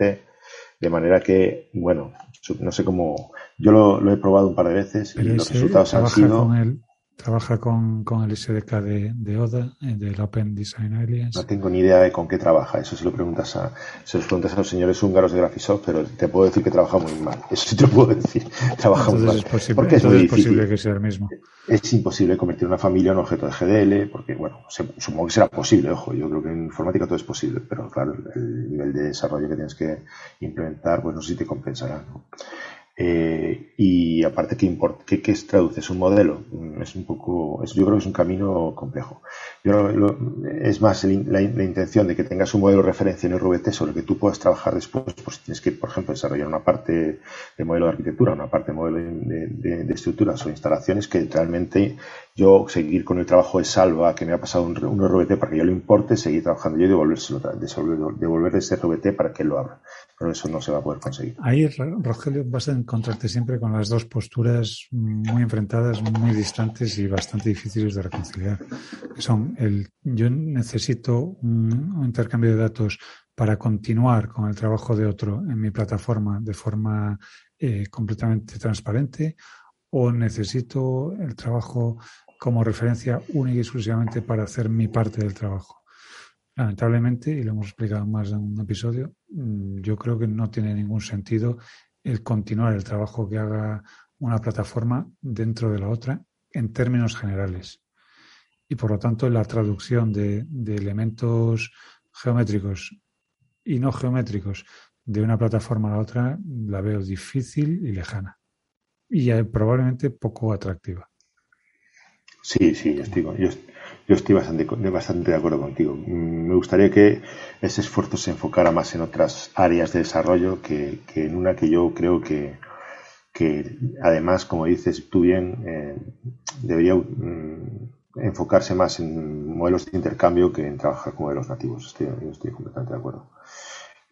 de manera que, bueno, no sé cómo, yo lo, he probado un par de veces y los resultados han sido Trabaja con, con el SDK de, de ODA, eh, del Open Design Alliance. No tengo ni idea de con qué trabaja. Eso se lo preguntas a, se lo preguntas a los señores húngaros de Graphisoft, pero te puedo decir que trabaja muy mal. Eso sí te lo puedo decir. Trabaja muy mal. Es posible, porque es, muy posible que sea el mismo. Es imposible convertir una familia en objeto de GDL, porque, bueno, supongo que será posible, ojo. Yo creo que en informática todo es posible, pero claro, el nivel de desarrollo que tienes que implementar, pues no sé si te compensará. ¿no? Eh, y aparte, ¿qué, ¿qué, ¿qué, traduce? ¿Es un modelo? Mm, es un poco, es, yo creo que es un camino complejo. Yo es más la, intención de que tengas un modelo de referencia en RVT sobre el que tú puedas trabajar después, pues tienes que, por ejemplo, desarrollar una parte de modelo de arquitectura, una parte de modelo de, de, estructuras o instalaciones que realmente yo seguir con el trabajo de salva que me ha pasado un, un RVT para que yo lo importe, seguir trabajando yo y devolvérselo, devolver ese RVT para que él lo abra pero eso no se va a poder conseguir. Ahí, Rogelio, vas a encontrarte siempre con las dos posturas muy enfrentadas, muy distantes y bastante difíciles de reconciliar. son el yo necesito un, intercambio de datos para continuar con el trabajo de otro en mi plataforma de forma eh, completamente transparente o necesito el trabajo como referencia única y exclusivamente para hacer mi parte del trabajo. Lamentablemente, y lo hemos explicado más en un episodio, mm, yo creo que no tiene ningún sentido el continuar el trabajo que haga una plataforma dentro de la otra en términos generales. Y por lo tanto, la traducción de, elementos geométricos y no geométricos de una plataforma a la otra la veo difícil y lejana. Y probablemente poco atractiva. Sí, sí, estoy, yo, yo estoy bastante, bastante de acuerdo contigo. Mm, me gustaría que ese esfuerzo se enfocara más en otras áreas de desarrollo que, en una que yo creo que, que además, como dices tú bien, eh, debería mm, enfocarse más en modelos de intercambio que en trabajar con modelos nativos. Estoy, estoy completamente de acuerdo.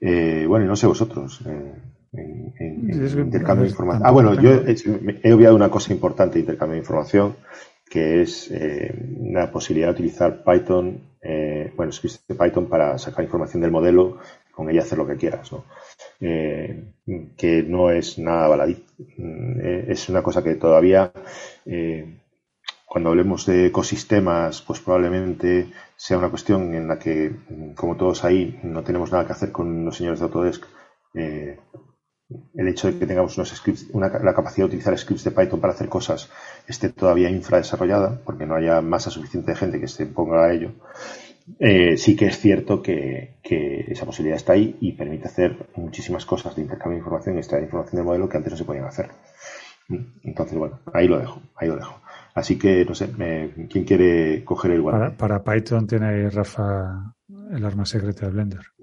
Eh, bueno, y no sé vosotros. Eh, en, intercambio de información. Ah, bueno, yo he obviado una cosa importante de intercambio de información que es eh, la posibilidad de utilizar Python, eh, bueno, scripts de Python para sacar información del modelo, con ella hacer lo que quieras, ¿no? Eh, que no es nada baladí. Eh, es una cosa que todavía, cuando hablemos de ecosistemas, pues probablemente sea una cuestión en la que, como todos ahí, no tenemos nada que hacer con los señores de Autodesk el hecho de que tengamos unos scripts, la capacidad de utilizar scripts de Python para hacer cosas esté todavía infradesarrollada, porque no haya masa suficiente de gente que se ponga a ello, eh, sí que es cierto que, esa posibilidad está ahí y permite hacer muchísimas cosas de intercambio de información y extraer información del modelo que antes no se podían hacer. Entonces, bueno, ahí lo dejo, ahí lo dejo. Así que, no sé, ¿quién quiere coger el guante? Para, para Python tiene Rafa el arma secreta de Blender.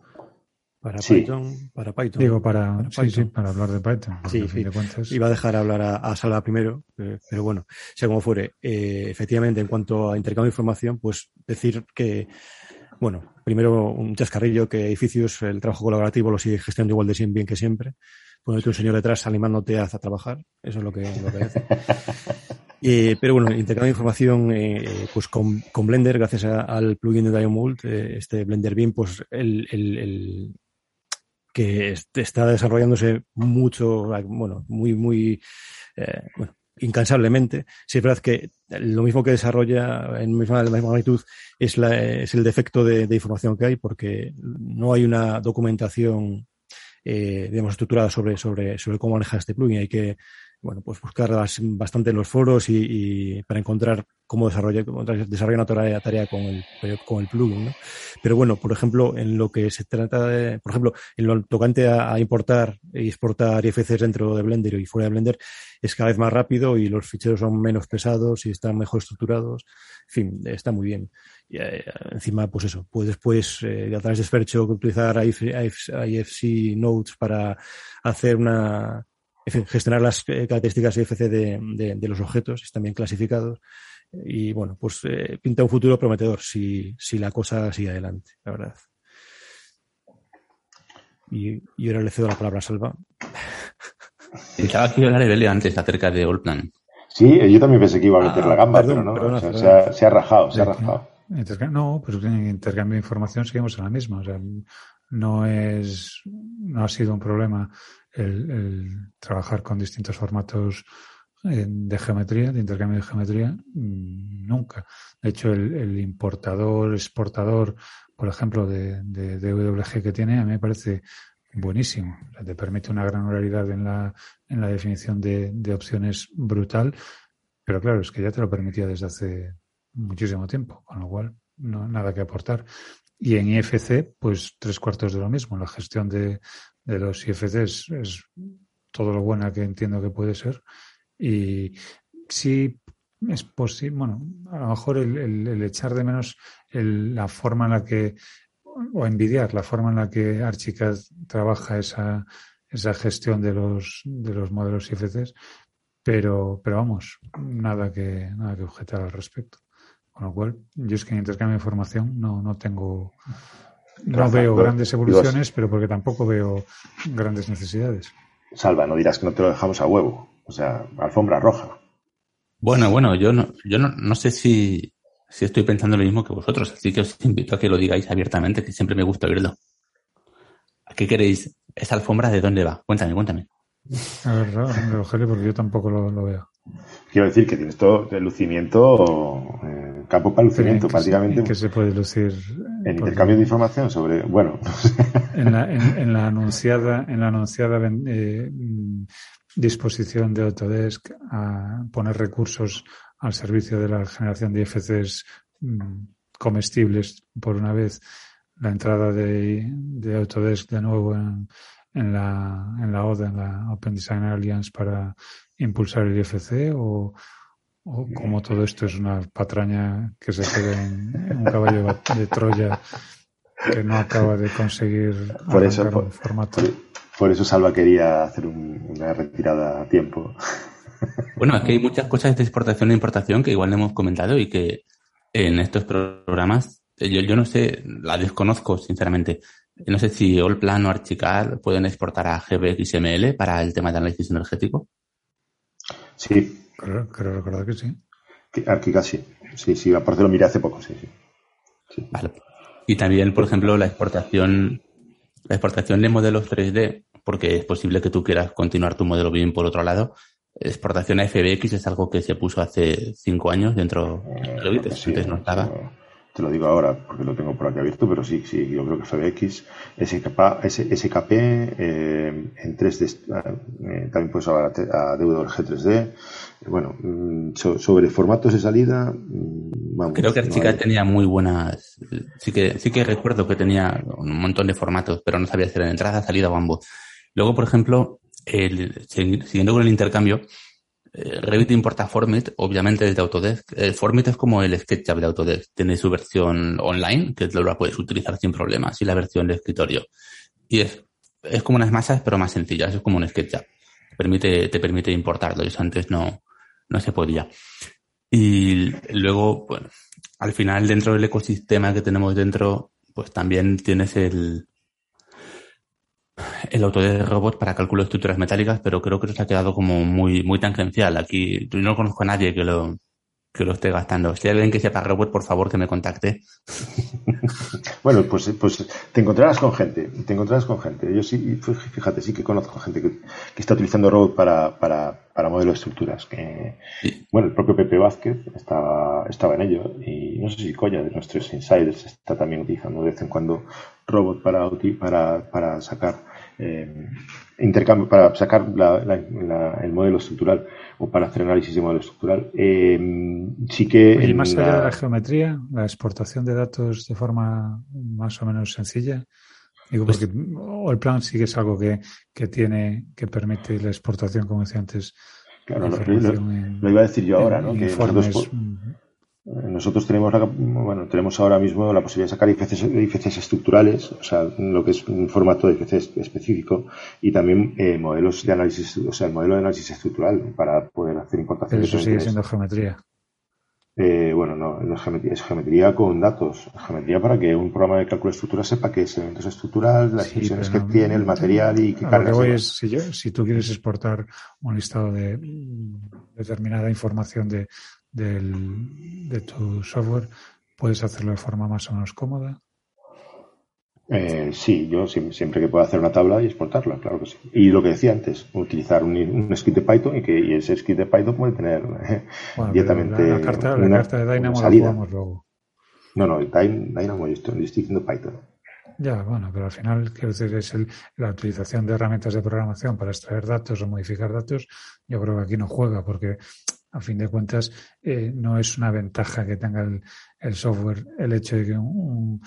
Para Python, para Python. Digo, para, sí, sí, para hablar de Python. Sí, Iba a dejar hablar a, Salva primero, eh, pero bueno, sea como fuere. Eh, efectivamente, en cuanto a intercambio de información, pues decir que, bueno, primero un chascarrillo que edificios, el trabajo colaborativo lo sigue gestionando igual de bien que siempre. Ponerte un señor detrás animándote a, a trabajar. Eso es lo que, lo que hace. Eh, pero bueno, intercambio de información eh, pues con, con, Blender, gracias al plugin de Diamond, eh, este Blender Beam, pues el, el, el, que está desarrollándose mucho, bueno, muy, muy, eh, incansablemente. Si es verdad que lo mismo que desarrolla en misma, la misma magnitud es, la, es el defecto de, de, información que hay, porque no hay una documentación, eh, digamos, estructurada sobre, sobre, sobre cómo manejar este plugin. Hay que bueno, pues buscar bastante en los foros y, para encontrar cómo desarrollar, una tarea, con el, con el plugin, ¿no? Pero bueno, por ejemplo, en lo que se trata de, por ejemplo, en lo tocante a, importar y exportar IFCs dentro de Blender y fuera de Blender, es cada vez más rápido y los ficheros son menos pesados y están mejor estructurados. En fin, está muy bien. Y, eh, encima, pues eso, puedes después, eh, a través de Spercho, utilizar IFC Notes para hacer una, gestionar las eh, características IFC de, de, los objetos, están bien clasificados. Y bueno, pues eh, pinta un futuro prometedor si, si la cosa sigue adelante, la verdad. Y, y ahora le cedo la palabra a Salva. Pensaba que iba a hablar de antes acerca de Allplan. Sí, yo también pensé que iba a meter la gamba, pero no. se, ha, se, ha, rajado, se ha rajado. No, pues en intercambio de información seguimos en la misma. O sea, no es, no ha sido un problema el, trabajar con distintos formatos eh, de geometría, de intercambio de geometría, mm, nunca. De hecho, el, importador, exportador, por ejemplo, de, de, WG que tiene, a mí me parece buenísimo. te permite una granularidad en la, en la definición de, de opciones brutal, pero claro, es que ya te lo permitía desde hace muchísimo tiempo, con lo cual no nada que aportar. Y en IFC, pues tres cuartos de lo mismo. La gestión de, de los IFCs es todo lo buena que entiendo que puede ser. Y sí es posible, bueno, a lo mejor el, echar de menos la forma en la que, o envidiar la forma en la que Archicad trabaja esa, esa gestión de los, de los modelos IFCs, pero, pero vamos, nada que, nada que objetar al respecto. Con lo cual, yo es que en intercambio de información no, no tengo, no veo grandes evoluciones, pero porque tampoco veo grandes necesidades. Salva, no dirás que no te lo dejamos a huevo. O sea, alfombra roja. Bueno, bueno, yo no, yo no, no sé si, si estoy pensando lo mismo que vosotros, así que os invito a que lo digáis abiertamente, que siempre me gusta oírlo. ¿A qué queréis? ¿Esa alfombra de dónde va? Cuéntame, cuéntame. A ver, Rogelio, porque yo tampoco lo, veo. Quiero decir que tienes todo el lucimiento, eh, campo para lucimiento, prácticamente. que se puede lucir. En intercambio de información sobre, bueno. En la, en, la anunciada, en la anunciada eh, disposición de Autodesk a poner recursos al servicio de la generación de IFCs mm, comestibles por una vez la entrada de, de Autodesk de nuevo en, en la, en la ODA, en la Open Design Alliance, para impulsar el IFC o, o como todo esto es una patraña que se queda en, un caballo de Troya que no acaba de conseguir por eso, un formato. Por, eso Salva quería hacer una retirada a tiempo. Bueno, es que hay muchas cosas de exportación e importación que igual no hemos comentado y que en estos programas yo, yo no sé, la desconozco sinceramente. No sé si Allplan o Archicad pueden exportar a GBXML para el tema de análisis energético. Sí. Creo, recordar que sí. Archicad sí. Sí, sí, aparte lo miré hace poco, sí, sí. Vale. Y también, por ejemplo, la exportación, la exportación de modelos 3D, porque es posible que tú quieras continuar tu modelo bien por otro lado. Exportación a FBX es algo que se puso hace cinco años dentro de Revit, antes no estaba te lo digo ahora porque lo tengo por aquí abierto, pero sí, sí, yo creo que FBX, SKP, SKP eh, en 3D, eh, también puedes hablar a, DWG 3D. Bueno, mm, sobre formatos de salida, mm, vamos. Creo que Archicad tenía muy buenas, sí que, sí que recuerdo que tenía un montón de formatos, pero no sabía hacer en entrada, salida o ambos. Luego, por ejemplo, el, siguiendo con el intercambio, eh, Revit importa Formit, obviamente desde Autodesk. Eh, Formit es como el SketchUp de Autodesk. Tiene su versión online, que lo puedes utilizar sin problemas, y la versión de escritorio. Y es, es como unas masas, pero más sencillas. Es como un SketchUp. Te permite, te permite importarlo. Eso antes no, no se podía. Y luego, bueno, al final, dentro del ecosistema que tenemos dentro, pues también tienes el, el de robot para cálculo de estructuras metálicas, pero creo que se ha quedado como muy, muy tangencial. Aquí yo no conozco a nadie que lo, que lo esté gastando. Si hay alguien que sepa robot, por favor que me contacte. bueno, pues, pues te encontrarás con gente, te encontrarás con gente. Yo sí, fíjate, sí que conozco gente que, está utilizando robot para, para, para modelos de estructuras. Que, Bueno, el propio Pepe Vázquez estaba, estaba en ello y no sé si Coña de nuestros insiders está también utilizando de vez en cuando robot para, para, para sacar eh, intercambio para sacar el modelo estructural o para hacer análisis de modelo estructural. Eh, sí que. Y más allá de la geometría, la exportación de datos de forma más o menos sencilla. Digo, pues porque el plan sí que es algo que, que tiene, que permite la exportación, como decía antes. Claro, lo, iba a decir yo ahora, ¿no? Que Nosotros tenemos, bueno, tenemos ahora mismo la posibilidad de sacar IFCs, estructurales, o sea, lo que es un formato de IFC específico, y también eh, modelos de análisis, o sea, el modelo de análisis estructural para poder hacer importaciones. Pero eso sigue siendo geometría. Eh, bueno, no, no es geometría, es geometría con datos. Geometría para que un programa de cálculo estructural sepa qué es elementos estructural, las funciones que tiene, el material y qué que es, si, si tú quieres exportar un listado de determinada información de, del, de tu software, ¿puedes hacerlo de forma más o menos cómoda? Eh, sí, yo siempre que pueda hacer una tabla y exportarla, claro que sí. Y lo que decía antes, utilizar un, script de Python y que ese script de Python puede tener eh, directamente. La, carta, la carta de Dynamo la jugamos luego. No, no, Dynamo yo estoy, diciendo Python. Ya, bueno, pero al final, quiero decir, es el, la utilización de herramientas de programación para extraer datos o modificar datos. Yo creo que aquí no juega porque a fin de cuentas, eh, no es una ventaja que tenga el, software el hecho de que un,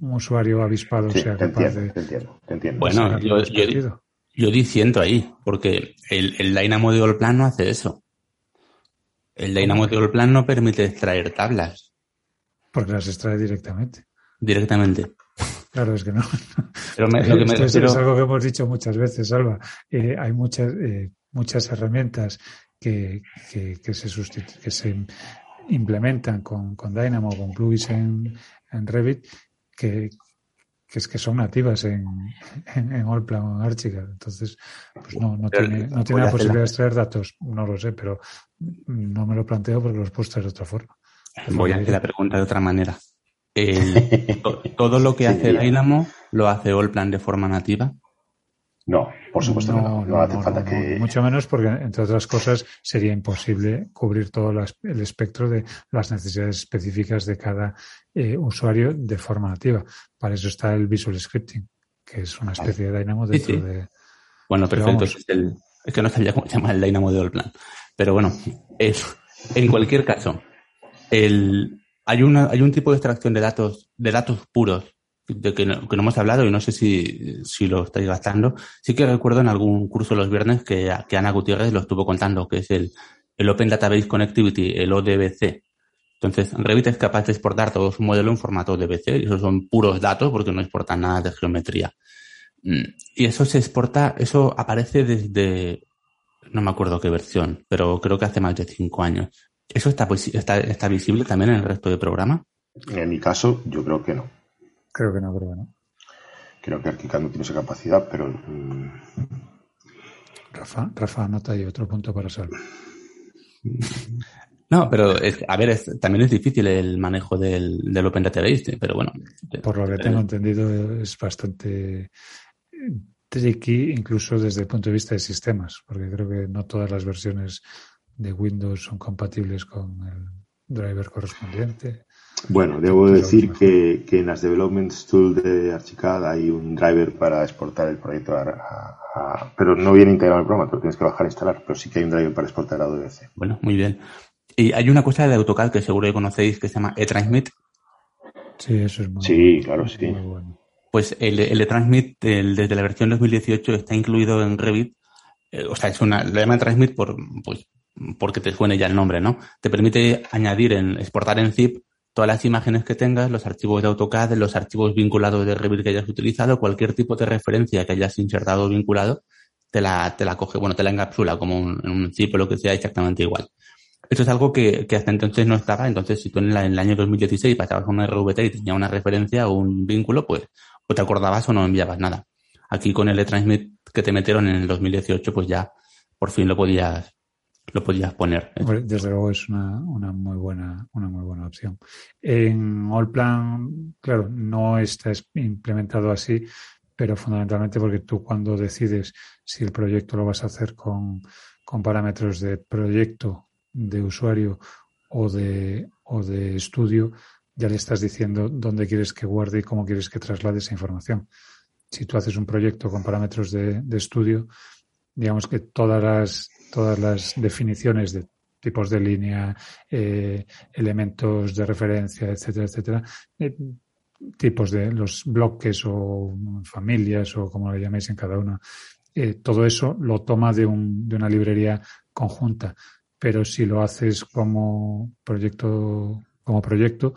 usuario avispado sea capaz de. Te entiendo, te entiendo. Bueno, yo, yo, yo, diciendo ahí, porque el, el Dynamo de All no hace eso. El Dynamo de All no permite extraer tablas. Porque las extrae directamente. Directamente. Claro, es que no. Pero lo que me Esto es algo que hemos dicho muchas veces, Salva. Eh, hay muchas, eh, muchas herramientas que, que, se, que se implementan con, con Dynamo, con plugins en, en Revit, que, que es que son nativas en, en, en Allplan o en Archicad. Entonces, pues no, no tiene, no tiene la posibilidad de extraer datos, no lo sé, pero no me lo planteo porque los puedo extraer de otra forma. Voy a hacer la pregunta de otra manera. ¿Todo lo que hace Dynamo lo hace Allplan de forma nativa? No, por supuesto no, no, hace falta que. Mucho menos porque, entre otras cosas, sería imposible cubrir todo el espectro de las necesidades específicas de cada eh, usuario de forma nativa. Para eso está el Visual Scripting, que es una especie de Dynamo dentro de. Bueno, perfecto. Es, es, que no sabía cómo se llama el Dynamo de Allplan. Pero bueno, es, en cualquier caso, el, hay, una, hay un tipo de extracción de datos, de datos puros de que no, que no hemos hablado y no sé si, si lo estáis gastando. Sí que recuerdo en algún curso los viernes que, que Ana Gutiérrez lo estuvo contando, que es el, el Open Database Connectivity, el ODBC. Entonces, Revit es capaz de exportar todo su modelo en formato ODBC y esos son puros datos porque no exportan nada de geometría. Mm, y eso se exporta, eso aparece desde, no me acuerdo qué versión, pero creo que hace más de cinco años. ¿Eso está, está, está visible también en el resto del programa? En mi caso, yo creo que no. Creo que no, creo que no. Creo que Arquicad no tiene esa capacidad, pero. Mm, Rafa, Rafa, anota ahí otro punto para salvar. No, pero a ver, también es difícil el manejo del, del Open Database, pero bueno. Por lo que tengo entendido, es bastante tricky, incluso desde el punto de vista de sistemas, porque creo que no todas las versiones de Windows son compatibles con el driver correspondiente. Bueno, debo decir que, en las Development Tools de Archicad hay un driver para exportar el proyecto a, pero no viene integrado el programa, te lo tienes que bajar e instalar, pero sí que hay un driver para exportar a AWS. Bueno, muy bien. Y hay una cosa de AutoCAD que seguro que conocéis que se llama eTransmit. Sí, eso es muy Sí, claro, sí. Pues el, el eTransmit desde la versión 2018 está incluido en Revit. Eh, o sea, es una, lo llaman Transmit por, pues, porque te suene ya el nombre, ¿no? Te permite añadir en, exportar en zip todas las imágenes que tengas, los archivos de AutoCAD, los archivos vinculados de Revit que hayas utilizado, cualquier tipo de referencia que hayas insertado o vinculado, te la, te la coge, bueno, te la encapsula como un, zip o lo que sea exactamente igual. Eso es algo que, que hasta entonces no estaba, entonces si tú en, el año 2016 pasabas una RVT y tenía una referencia o un vínculo, pues o te acordabas o no enviabas nada. Aquí con el transmit que te metieron en el 2018, pues ya por fin lo podías, lo podías poner. Desde luego es una, una, muy buena, una muy buena opción. En Allplan, claro, no está implementado así, pero fundamentalmente porque tú cuando decides si el proyecto lo vas a hacer con, con parámetros de proyecto, de usuario o de, o de estudio, ya le estás diciendo dónde quieres que guarde y cómo quieres que traslade esa información. Si tú haces un proyecto con parámetros de, de estudio, digamos que todas las todas las definiciones de tipos de línea, eh, elementos de referencia, etcétera, etcétera, eh, tipos de los bloques o familias o como lo llaméis en cada uno. Eh, todo eso lo toma de, un, de una librería conjunta. pero si lo haces como proyecto, como proyecto,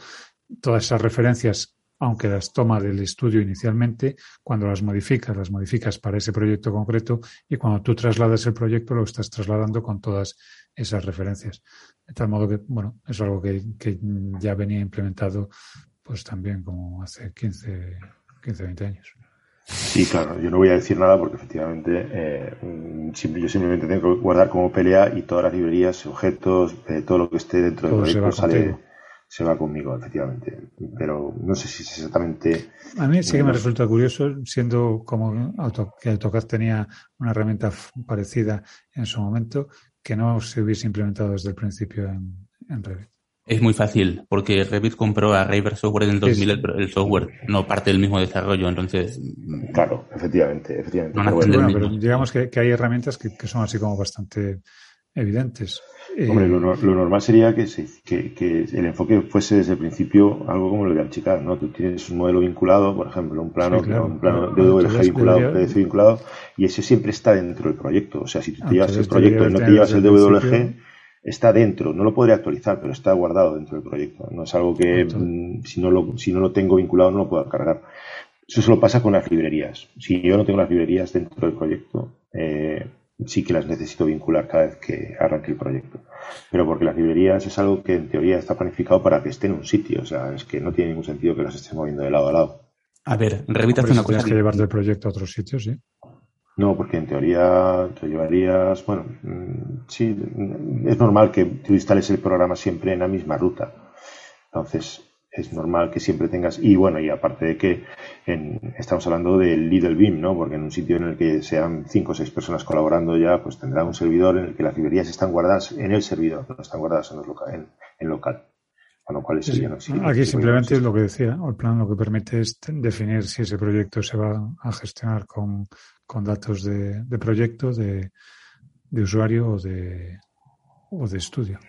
todas esas referencias, aunque las toma del estudio inicialmente, cuando las modificas, las modificas para ese proyecto concreto y cuando tú trasladas el proyecto lo estás trasladando con todas esas referencias. De tal modo que, bueno, es algo que, que ya venía implementado pues también como hace 15, 15 20 años. Sí, claro, yo no voy a decir nada porque efectivamente eh, yo simplemente tengo que guardar como pelea y todas las librerías, objetos, eh, todo lo que esté dentro del proyecto sale, se va conmigo, efectivamente. Pero no sé si es exactamente. A mí sí que me resulta curioso, siendo como que AutoCAD tenía una herramienta parecida en su momento, que no se hubiese implementado desde el principio en, en Revit. Es muy fácil, porque Revit compró a Raver Software en el 2000 el, software, no parte del mismo desarrollo, entonces... Claro, efectivamente, efectivamente. pero, digamos que, hay herramientas que, son así como bastante evidentes. Eh, Hombre, lo, normal sería que, que, el enfoque fuese desde el principio algo como lo de Archicad, ¿no? Tú tienes un modelo vinculado, por ejemplo, un plano, un plano de WLG vinculado, PDC vinculado, y ese siempre está dentro del proyecto. O sea, si tú te llevas el proyecto y no te llevas el DWG está dentro, no lo podría actualizar, pero está guardado dentro del proyecto. No es algo que mm, si, no lo, si no lo tengo vinculado no lo puedo cargar. Eso solo pasa con las librerías. Si yo no tengo las librerías dentro del proyecto, eh, sí que las necesito vincular cada vez que arranque el proyecto. Pero porque las librerías es algo que en teoría está planificado para que esté en un sitio. O sea, es que no tiene ningún sentido que las estés moviendo de lado a lado. A ver, Revit hace una cosa. que llevar del proyecto a otros sitios, sí. No, porque en teoría te llevarías, bueno, mm, sí, es normal que tú instales el programa siempre en la misma ruta. Entonces, es normal que siempre tengas, y bueno, y aparte de que estamos hablando del Little Beam, ¿no? Porque en un sitio en el que sean cinco o seis personas colaborando ya, pues tendrá un servidor en el que las librerías están guardadas en el servidor, no están guardadas en, local, en, local. Con lo cual Aquí simplemente es lo que decía, el plan lo que permite es definir si ese proyecto se va a gestionar con con datos de, de proyecto, de, de, usuario o de, o de estudio.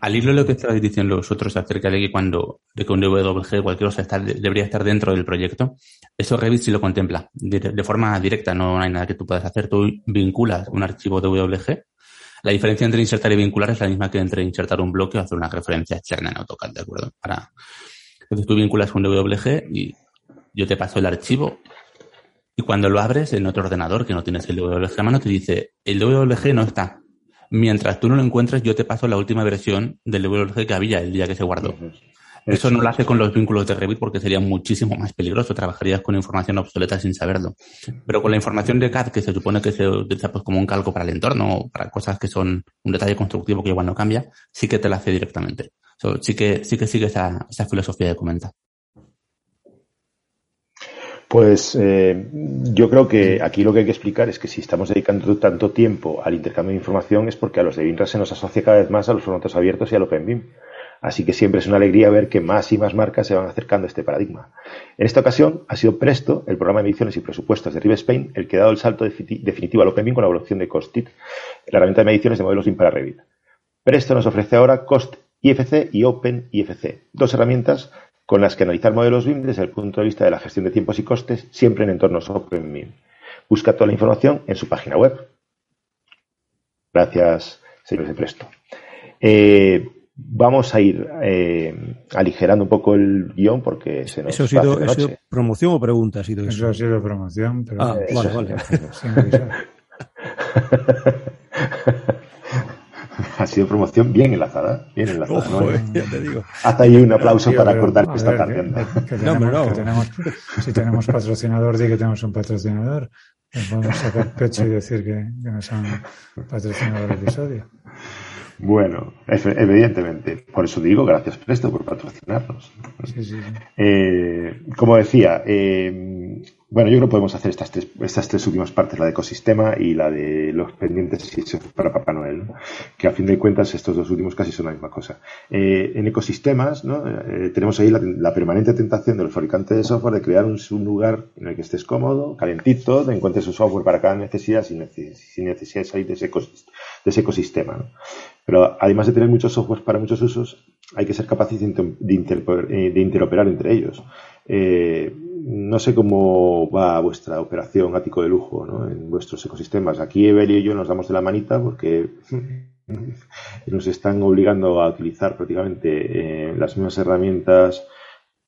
Al hilo de lo que estabais diciendo los otros acerca de que cuando de que un WG cualquier cosa debería estar dentro del proyecto, eso Revit sí lo contempla de, forma directa, no hay nada que tú puedas hacer. Tú vinculas un archivo de WG. La diferencia entre insertar y vincular es la misma que entre insertar un bloque o hacer una referencia externa en AutoCAD, ¿de acuerdo? Entonces tú vinculas un WG y yo te paso el archivo y cuando lo abres en otro ordenador que no tienes el WLG a mano, te dice, el WLG no está. Mientras tú no lo encuentres, yo te paso la última versión del WLG que había el día que se guardó. Eso no lo hace con los vínculos de Revit porque sería muchísimo más peligroso. Trabajarías con información obsoleta sin saberlo. Pero con la información de CAD, que se supone que se utiliza pues, como un calco para el entorno, para cosas que son un detalle constructivo que igual no cambia, sí que te la hace directamente. sí que sí que sigue esa, esa filosofía de comenta. Pues eh, yo creo que aquí lo que hay que explicar es que si estamos dedicando tanto tiempo al intercambio de información es porque a los de BINRA se nos asocia cada vez más a los formatos abiertos y al OpenBIM. Así que siempre es una alegría ver que más y más marcas se van acercando a este paradigma. En esta ocasión ha sido Presto, el programa de mediciones y presupuestos de Rive Spain, el que ha dado el salto definitivo al OpenBIM con la evolución de Costit, la herramienta de mediciones de modelos BIM para Revit. Presto nos ofrece ahora Cost IFC y Open IFC, dos herramientas con las que analizar modelos BIM desde el punto de vista de la gestión de tiempos y costes, siempre en entornos OpenBIM. Busca toda la información en su página web. Gracias, señores de Presto. Eh, vamos a ir eh, aligerando un poco el guion porque se nos ¿Eso ha sido, promoción o pregunta? Ha sido eso? eso ha sido promoción. Pero ah, vale, vale. ha sido promoción bien enlazada, bien enlazada. Hasta ahí un aplauso para cortar esta tarde. no, no. tenemos, si tenemos patrocinador, di que tenemos un patrocinador. podemos sacar pecho y decir que, que nos han patrocinado el episodio. Bueno, evidentemente. Por eso digo, gracias Presto por patrocinarnos. Eh, como decía, eh, bueno, yo creo que podemos hacer estas tres, estas tres últimas partes, la de ecosistema y la de los pendientes para Papá Noel, que a fin de cuentas estos dos últimos casi son la misma cosa. Eh, en ecosistemas, ¿no? tenemos ahí la, permanente tentación del fabricante de software de crear un, lugar en el que estés cómodo, calentito, de encuentres su software para cada necesidad sin, necesidad de salir de ese, de ese ecosistema. ¿no? Pero además de tener muchos softwares para muchos usos, hay que ser capaces de, eh, interoperar entre ellos. Eh, no sé cómo va vuestra operación ático de lujo ¿no? en vuestros ecosistemas. Aquí Evelio y yo nos damos de la manita porque nos están obligando a utilizar prácticamente eh, las mismas herramientas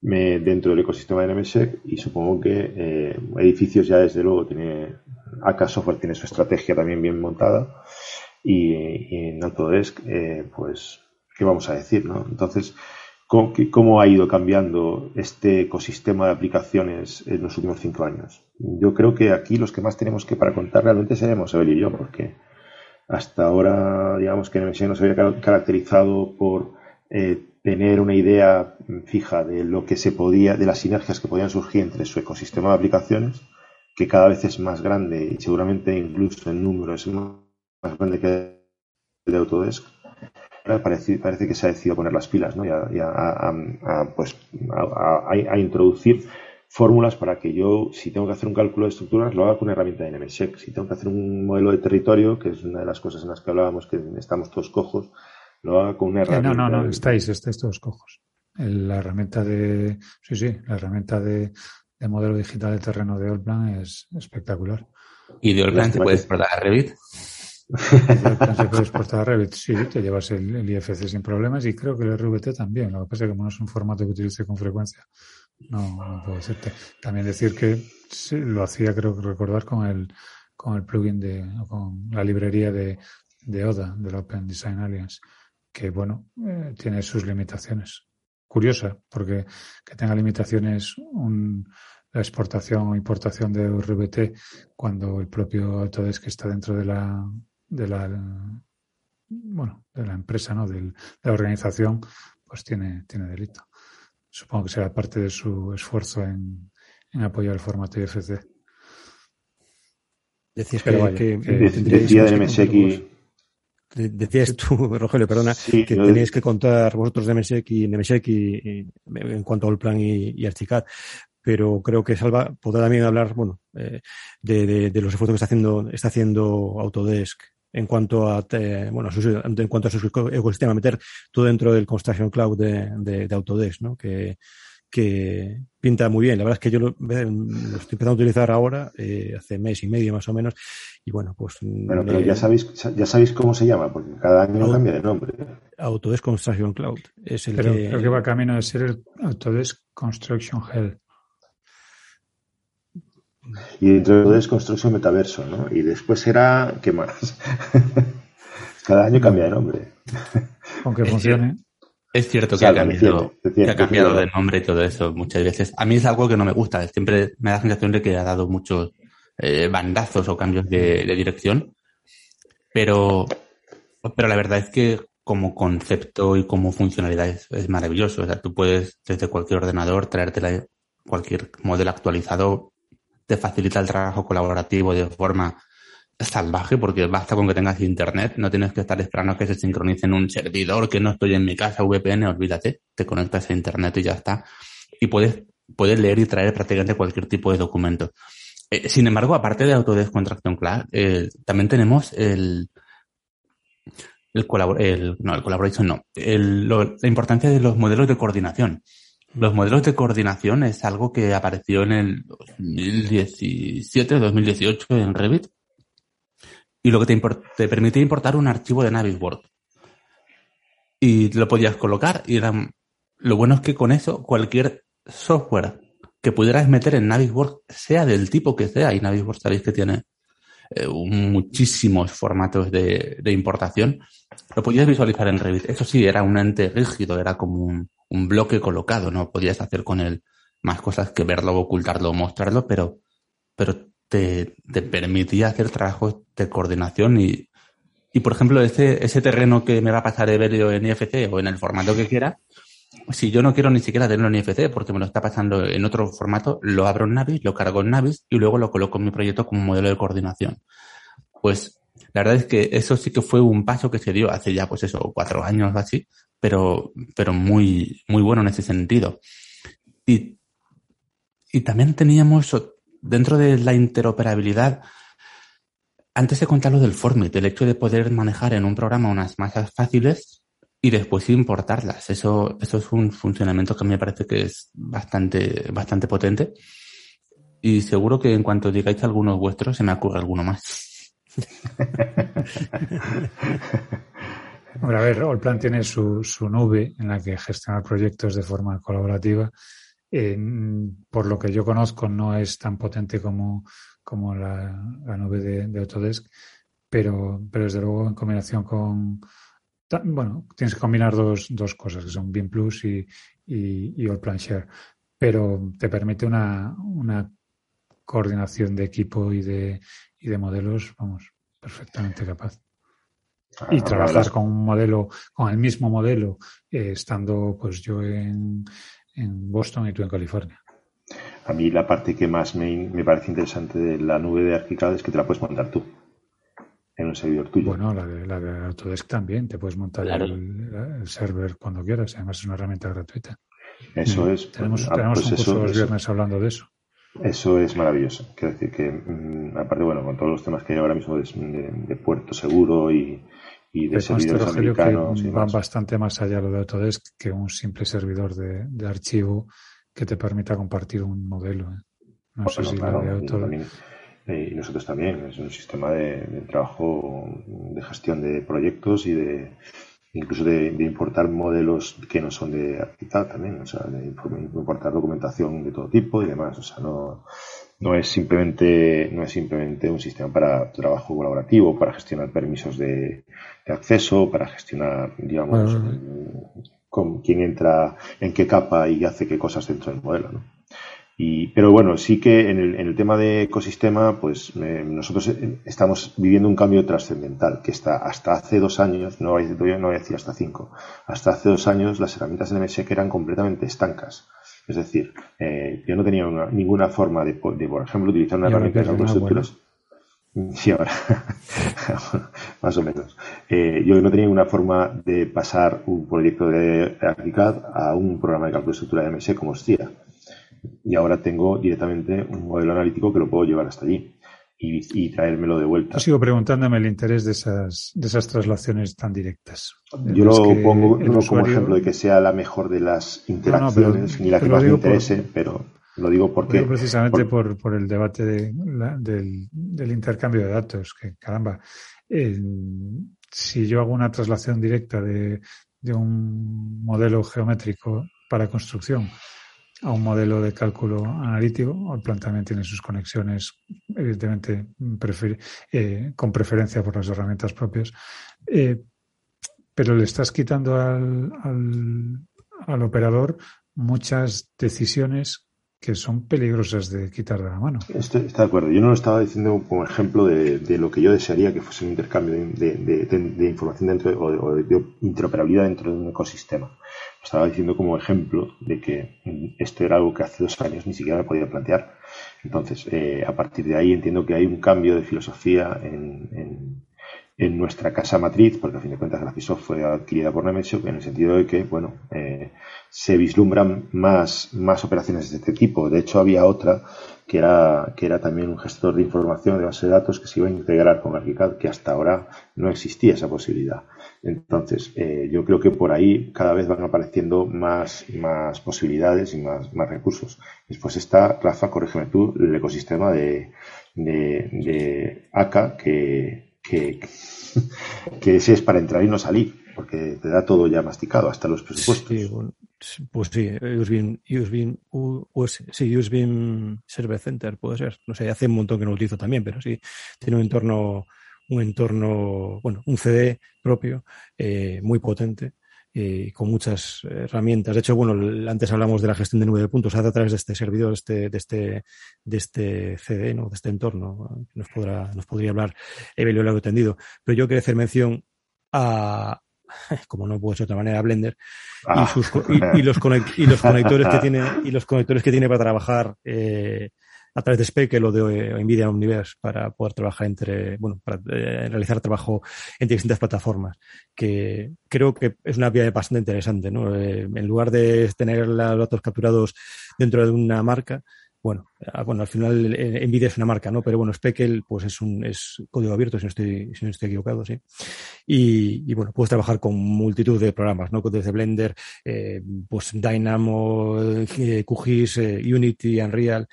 dentro del ecosistema de NMSEC y supongo que eh, edificios ya desde luego tiene AK Software tiene su estrategia también bien montada y, en Autodesk eh, pues qué vamos a decir no entonces ¿cómo, ¿cómo, ha ido cambiando este ecosistema de aplicaciones en los últimos cinco años? Yo creo que aquí los que más tenemos que para contar realmente seremos Abel y yo porque hasta ahora digamos que NMSEC nos había caracterizado por eh, tener una idea fija de lo que se podía, de las sinergias que podían surgir entre su ecosistema de aplicaciones, que cada vez es más grande y seguramente incluso en número es más grande que el de Autodesk. Parece, parece que se ha decidido poner las pilas ¿no? y, a, pues, a, introducir fórmulas para que yo, si tengo que hacer un cálculo de estructuras, lo haga con una herramienta de NMSEC. Si tengo que hacer un modelo de territorio, que es una de las cosas en las que hablábamos, que estamos todos cojos, lo haga con una herramienta. No, no, no, estáis, estáis todos cojos. la herramienta de, sí, sí, la herramienta de, de modelo digital de terreno de Allplan es espectacular. ¿Y de Allplan se puede exportar a Revit? Exportar Revit, sí, te llevas el, IFC sin problemas y creo que el RVT también. Lo que pasa es que como no es un formato que utilice con frecuencia, no, puedo decirte. También decir que lo hacía, creo recordar, con el, con el plugin de, con la librería de, de ODA, del Open Design Alliance que bueno, eh, tiene sus limitaciones. Curiosa, porque que tenga limitaciones un, la exportación o importación de RBT cuando el propio Autodesk está dentro de la, de la bueno, de la empresa, ¿no? de la organización, pues tiene, tiene delito. Supongo que será parte de su esfuerzo en, en apoyar el formato IFC. Decías que, que, de Decías tú, Rogelio, perdona, que tenéis que contar vosotros de Nemesek y Nemesek y, en cuanto al plan y, y Archicad. Pero creo que Salva podrá también hablar, bueno, eh, de, de, los esfuerzos que está haciendo, está haciendo Autodesk en cuanto a, eh, bueno, en cuanto a su ecosistema, meter todo dentro del Construction Cloud de, de, de Autodesk, ¿no? Que, que pinta muy bien. La verdad es que yo lo, estoy empezando a utilizar ahora, eh, hace mes y medio más o menos, y bueno, pues... Bueno, pero ya sabéis, ya sabéis cómo se llama, porque cada año cambia de nombre. Autodesk Construction Cloud. Es el pero creo que va camino de ser el Autodesk Construction Hell. Y dentro de Autodesk Construction Metaverso, ¿no? Y después será, ¿qué más? cada año cambia de nombre. Aunque funcione. Es cierto que, ha cambiado, que ha cambiado de nombre y todo eso muchas veces. A mí es algo que no me gusta. Siempre me da la sensación de que ha dado muchos eh, bandazos o cambios de, dirección. Pero, pero la verdad es que como concepto y como funcionalidad es, maravilloso. O sea, tú puedes desde cualquier ordenador traerte cualquier modelo actualizado. Te facilita el trabajo colaborativo de forma salvaje porque basta con que tengas internet, no tienes que estar esperando que se sincronice en un servidor, que no estoy en mi casa, VPN, olvídate, te conectas a internet y ya está. Y puedes, puedes leer y traer prácticamente cualquier tipo de documento. Eh, sin embargo, aparte de Autodesk Contraction Class, eh, también tenemos el, el, colabor el no, el collaboration no, el, la importancia de los modelos de coordinación. Los modelos de coordinación es algo que apareció en el 2017 o 2018 en Revit y lo que te, te permitía importar un archivo de Navisworks. Y lo podías colocar y eran... Lo bueno es que con eso cualquier software que pudieras meter en Navisworks, sea del tipo que sea, y Navisworks sabéis que tiene eh, muchísimos formatos de, de, importación, lo podías visualizar en Revit. Eso sí, era un ente rígido, era como un, un bloque colocado, no podías hacer con él más cosas que verlo, ocultarlo mostrarlo, pero, pero te, te permitía hacer trabajos de coordinación y, y por ejemplo, ese, ese terreno que me va a pasar Evelio en IFC o en el formato que quiera, si yo no quiero ni siquiera tenerlo en IFC porque me lo está pasando en otro formato, lo abro en Navis, lo cargo en Navis y luego lo coloco en mi proyecto como modelo de coordinación. Pues la verdad es que eso sí que fue un paso que se dio hace ya, pues eso, cuatro años o así, pero, pero muy, muy bueno en ese sentido. Y, y también teníamos dentro de la interoperabilidad, antes de contar lo del Formit, el hecho de poder manejar en un programa unas masas fáciles y después importarlas. Eso, eso es un funcionamiento que a mí me parece que es bastante, bastante potente. Y seguro que en cuanto digáis algunos vuestros, se me ocurre alguno más. a ver, Allplan tiene su, su nube en la que gestiona proyectos de forma colaborativa. por lo que yo conozco, no es tan potente como, como la, nube de, Autodesk, pero, pero desde luego en combinación con, bueno, tienes que combinar dos, dos cosas, que son BIM Plus y, y, y Allplan Share, pero te permite una, una coordinación de equipo y de, y de modelos, vamos, perfectamente capaz. Ah, y trabajar con un modelo, con el mismo modelo, eh, estando pues yo en, en, Boston y tú en California. A mí la parte que más me, me, parece interesante de la nube de ArchiCAD es que te la puedes montar tú en un servidor tuyo. Bueno, la de, la de Autodesk también, te puedes montar el, server cuando quieras, además es una herramienta gratuita. Eso mm. es. Tenemos, ah, tenemos pues un curso los viernes hablando de eso. Eso es maravilloso. Quiero decir que, mm, aparte, bueno, con todos los temas que hay ahora mismo de, puerto seguro y, de servidores americanos. van bastante más allá lo de Autodesk que un simple servidor de, archivo que te permita compartir un modelo. ¿eh? No sé si claro, eh, y, nosotros también. Es un sistema de trabajo, de gestión de proyectos y de incluso de, importar modelos que no son de ArchiCAD también, o sea, de importar documentación de todo tipo y demás, o sea, no, no es simplemente, no es simplemente un sistema para trabajo colaborativo, para gestionar permisos de, acceso, para gestionar, digamos, con quién entra en qué capa y hace qué cosas dentro del modelo, ¿no? Pero bueno, sí que en el, en el tema de ecosistema, pues eh, nosotros eh, estamos viviendo un cambio trascendental, que está hasta hace dos años, no voy, no voy a decir hasta cinco, hasta hace dos años las herramientas NMS eran completamente estancas. Es decir, eh, yo no tenía ninguna forma de, por ejemplo, utilizar una herramienta de autoestructuras. Sí, ahora, más o menos. yo no tenía ninguna forma de pasar un proyecto de ArchiCAD a un programa de cálculo de estructura de MS como STIA y ahora tengo directamente un modelo analítico que lo puedo llevar hasta allí y, traérmelo de vuelta. Yo sigo preguntándome el interés de esas, de esas traslaciones tan directas. Yo lo pongo no como ejemplo de que sea la mejor de las interacciones, ni la que más me interese, pero lo digo porque... Precisamente por, por, el debate de, del, del, intercambio de datos, que caramba, eh, si yo hago una traslación directa de, de un modelo geométrico para construcción a un modelo de cálculo analítico. El plan también tiene sus conexiones, evidentemente, eh, con preferencia por las herramientas propias. Eh, pero le estás quitando al, al, operador muchas decisiones que son peligrosas de quitar de la mano. Estoy, de acuerdo. Yo no lo estaba diciendo como ejemplo de, de, lo que yo desearía que fuese un intercambio de, de información dentro o de, interoperabilidad dentro de un ecosistema estaba diciendo como ejemplo de que esto era algo que hace dos años ni siquiera me podía plantear. Entonces, eh, a partir de ahí entiendo que hay un cambio de filosofía en, en, nuestra casa matriz, porque a fin de cuentas Graphisoft fue adquirida por Nemesio, en el sentido de que, bueno, eh, se vislumbran más, más operaciones de este tipo. De hecho, había otra que era, que era también un gestor de información de base de datos que se iba a integrar con ArchiCAD, que hasta ahora no existía esa posibilidad. Entonces, eh, yo creo que por ahí cada vez van apareciendo más, más posibilidades y más, más recursos. Después está, Rafa, corrígeme tú, el ecosistema de, de, de ACA, que, que, que ese es para entrar y no salir, porque te da todo ya masticado, hasta los presupuestos. Pues sí, Usbin, Usbin, US, sí, Usbin Server Center puede ser. No sé, hace un montón que no lo utilizo también, pero sí, tiene un entorno un entorno, bueno, un CD propio, eh, muy potente. y con muchas herramientas. De hecho, bueno, antes hablamos de la gestión de nube de puntos, a través de este servidor, de este, de este, de este CD, ¿no? de este entorno. Nos, podrá, nos podría hablar Evelio Largo Tendido. Pero yo quería hacer mención a, como no puede ser de otra manera, Blender, y, ah. sus, y, los y los conectores que tiene, y los conectores que tiene para trabajar eh, a través de Speckle o de Nvidia Omniverse para poder trabajar entre, bueno, para eh, realizar trabajo entre distintas plataformas, que creo que es una vía bastante interesante, ¿no? Eh, en lugar de tener los datos capturados dentro de una marca, bueno, ah, bueno, al final eh, Nvidia es una marca, ¿no? Pero bueno, Speckle, pues es un, es código abierto, si no estoy, si no estoy equivocado, sí. Y, y bueno, puedes trabajar con multitud de programas, ¿no? Desde Blender, eh, pues Dynamo, QGIS, Unity, Unreal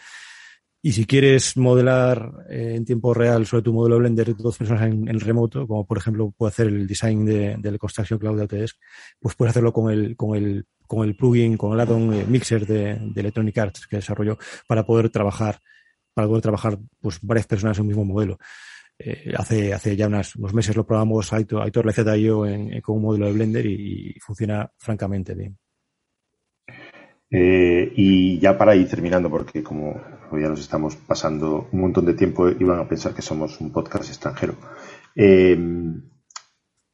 Y si quieres modelar eh, en tiempo real sobre tu modelo Blender dos personas en, remoto, como por ejemplo puede hacer el design de, del Construction Cloud de Autodesk, pues puedes hacerlo con el, con el, con el plugin, con el add-on eh, Mixer de, Electronic Arts que desarrolló para poder trabajar, para poder trabajar pues varias personas en un mismo modelo. Eh, hace, hace ya unos meses lo probamos Aitor, Aitor Leceta y yo en, con un modelo de Blender y funciona francamente bien. Eh, y ya para ir terminando, porque como ya nos estamos pasando un montón de tiempo, iban a pensar que somos un podcast extranjero. Eh,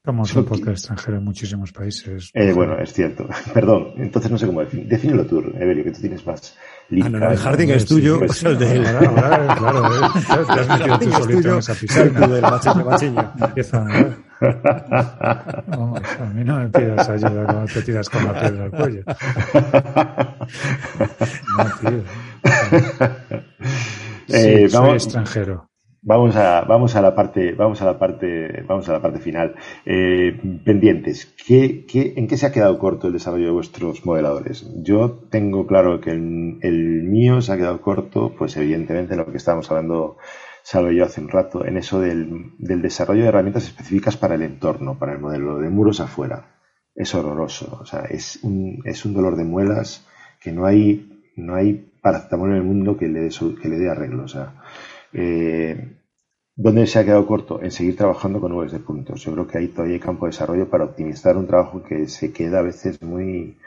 somos un podcast extranjero en muchísimos países. Eh, bueno, es cierto. Perdón, entonces no sé cómo definirlo. Defínelo tú, Evelio, que tú tienes más Ah, no, el jardín es tuyo. Pues, el de Ahora, claro, te has metido tú solito en esa piscina. del machiño, machiño. Empieza, Vamos, a mí no me pidas ayuda cuando te tiras con la piedra al cuello. No, tío. Eh, sí, soy extranjero. Vamos a, vamos a la parte, vamos a la parte, vamos a la parte final. Eh, pendientes. ¿Qué, qué, en qué se ha quedado corto el desarrollo de vuestros modeladores? Yo tengo claro que el, mío se ha quedado corto, pues evidentemente en lo que estábamos hablando, Salvo yo hace un rato, en eso del, del desarrollo de herramientas específicas para el entorno, para el modelo de muros afuera. Es horroroso. O sea, es un, es un dolor de muelas que no hay, no hay paracetamol en el mundo que le que le dé arreglo. O sea, eh, ¿Dónde se ha quedado corto? En seguir trabajando con nubes de puntos. Yo creo que ahí todavía hay campo de desarrollo para optimizar un trabajo que se queda a veces muy,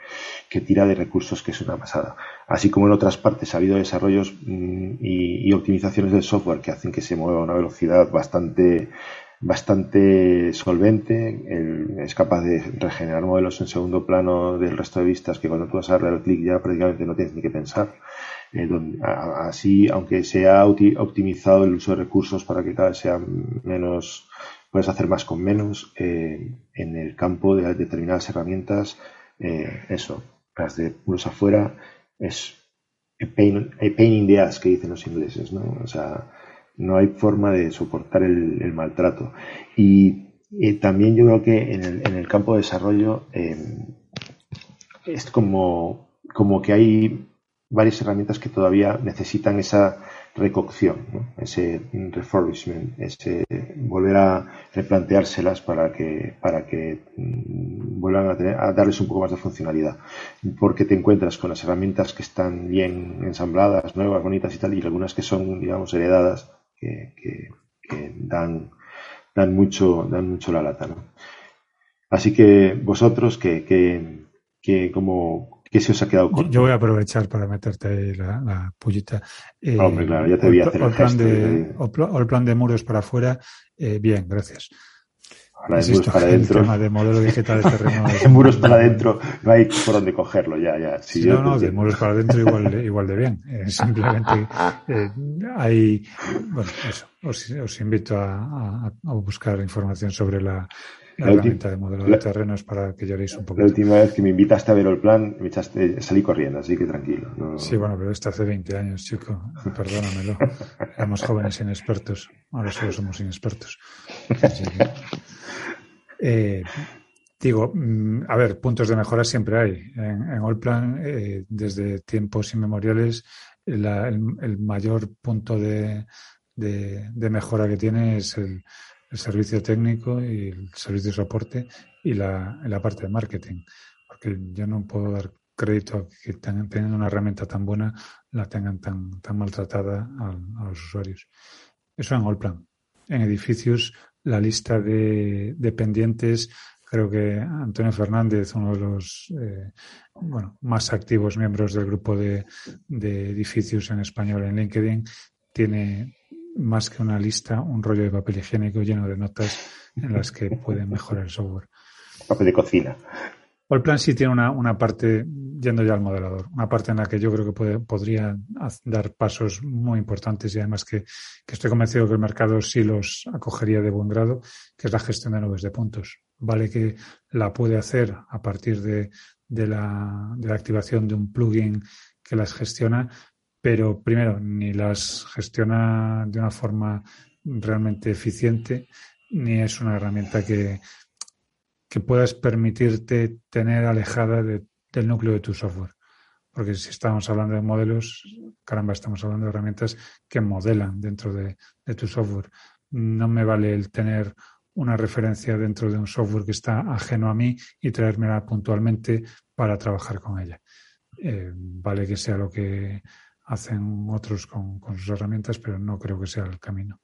que tira de recursos, que es una pasada. Así como en otras partes ha habido desarrollos mm, y, optimizaciones del software que hacen que se mueva a una velocidad bastante, bastante solvente, es capaz de regenerar modelos en segundo plano del resto de vistas que cuando tú vas a darle clic ya prácticamente no tienes ni que pensar. Eh, así, aunque se ha optimizado el uso de recursos para que cada vez sea menos, puedes hacer más con menos, eh, en el campo de determinadas herramientas, eh, eso, las de puros afuera, es a pain, in the ass, que dicen los ingleses, ¿no? O sea, no hay forma de soportar el, maltrato. Y, también yo creo que en el, en el campo de desarrollo es como, como que hay varias herramientas que todavía necesitan esa recocción, ese refurbishment, ese volver a replanteárselas para que, para que mm, vuelvan a, tener, a darles un poco más de funcionalidad. Porque te encuentras con las herramientas que están bien ensambladas, nuevas, bonitas y tal, y algunas que son, digamos, heredadas, que, que, dan, dan, mucho, dan mucho la lata. Así que vosotros, que, que, que como, ¿Qué se os ha quedado Yo voy a aprovechar para meterte ahí la, la pullita. Eh, Hombre, claro, ya te voy a hacer el, plan de, o, el plan de muros para afuera, eh, bien, gracias. Ahora de muros para adentro. El tema de modelo digital de terreno. de muros para adentro, no hay por dónde cogerlo, ya, ya. Si no, no, de muros para adentro igual, igual de bien. Eh, simplemente eh, hay, bueno, eso. Os, os invito a, a, a, buscar información sobre la, la, herramienta de modelo de terrenos para que lloréis un poco. La última vez que me invitaste a ver el plan, me echaste, salí corriendo, así que tranquilo. Sí, bueno, pero esto hace 20 años, chico. Perdónamelo. Éramos jóvenes inexpertos. Ahora solo somos inexpertos. Eh, digo, mm, a ver, puntos de mejora siempre hay. En, en Allplan, eh, desde tiempos inmemoriales, la, el, mayor punto de, de, de mejora que tiene es el, el servicio técnico y el servicio de soporte y la, la parte de marketing. Porque yo no puedo dar crédito a que teniendo una herramienta tan buena la tengan tan, tan maltratada a, los usuarios. Eso en Allplan. En edificios, la lista de dependientes, creo que Antonio Fernández, uno de los eh, bueno, más activos miembros del grupo de, de edificios en español en LinkedIn, tiene más que una lista, un rollo de papel higiénico lleno de notas en las que pueden mejorar el software. Papel de cocina. O el plan sí tiene una, una, parte, yendo ya al modelador, una parte en la que yo creo que puede, podría dar pasos muy importantes y además que, que, estoy convencido que el mercado sí los acogería de buen grado, que es la gestión de nubes de puntos. Vale que la puede hacer a partir de, de, la, de la activación de un plugin que las gestiona, pero primero, ni las gestiona de una forma realmente eficiente, ni es una herramienta que, que puedas permitirte tener alejada del núcleo de tu software. porque si estamos hablando de modelos, caramba, estamos hablando de herramientas que modelan dentro de, de tu software. No me vale el tener una referencia dentro de un software que está ajeno a mí y traérmela puntualmente para trabajar con ella. Eh, vale que sea lo que hacen otros con, sus herramientas, pero no creo que sea el camino.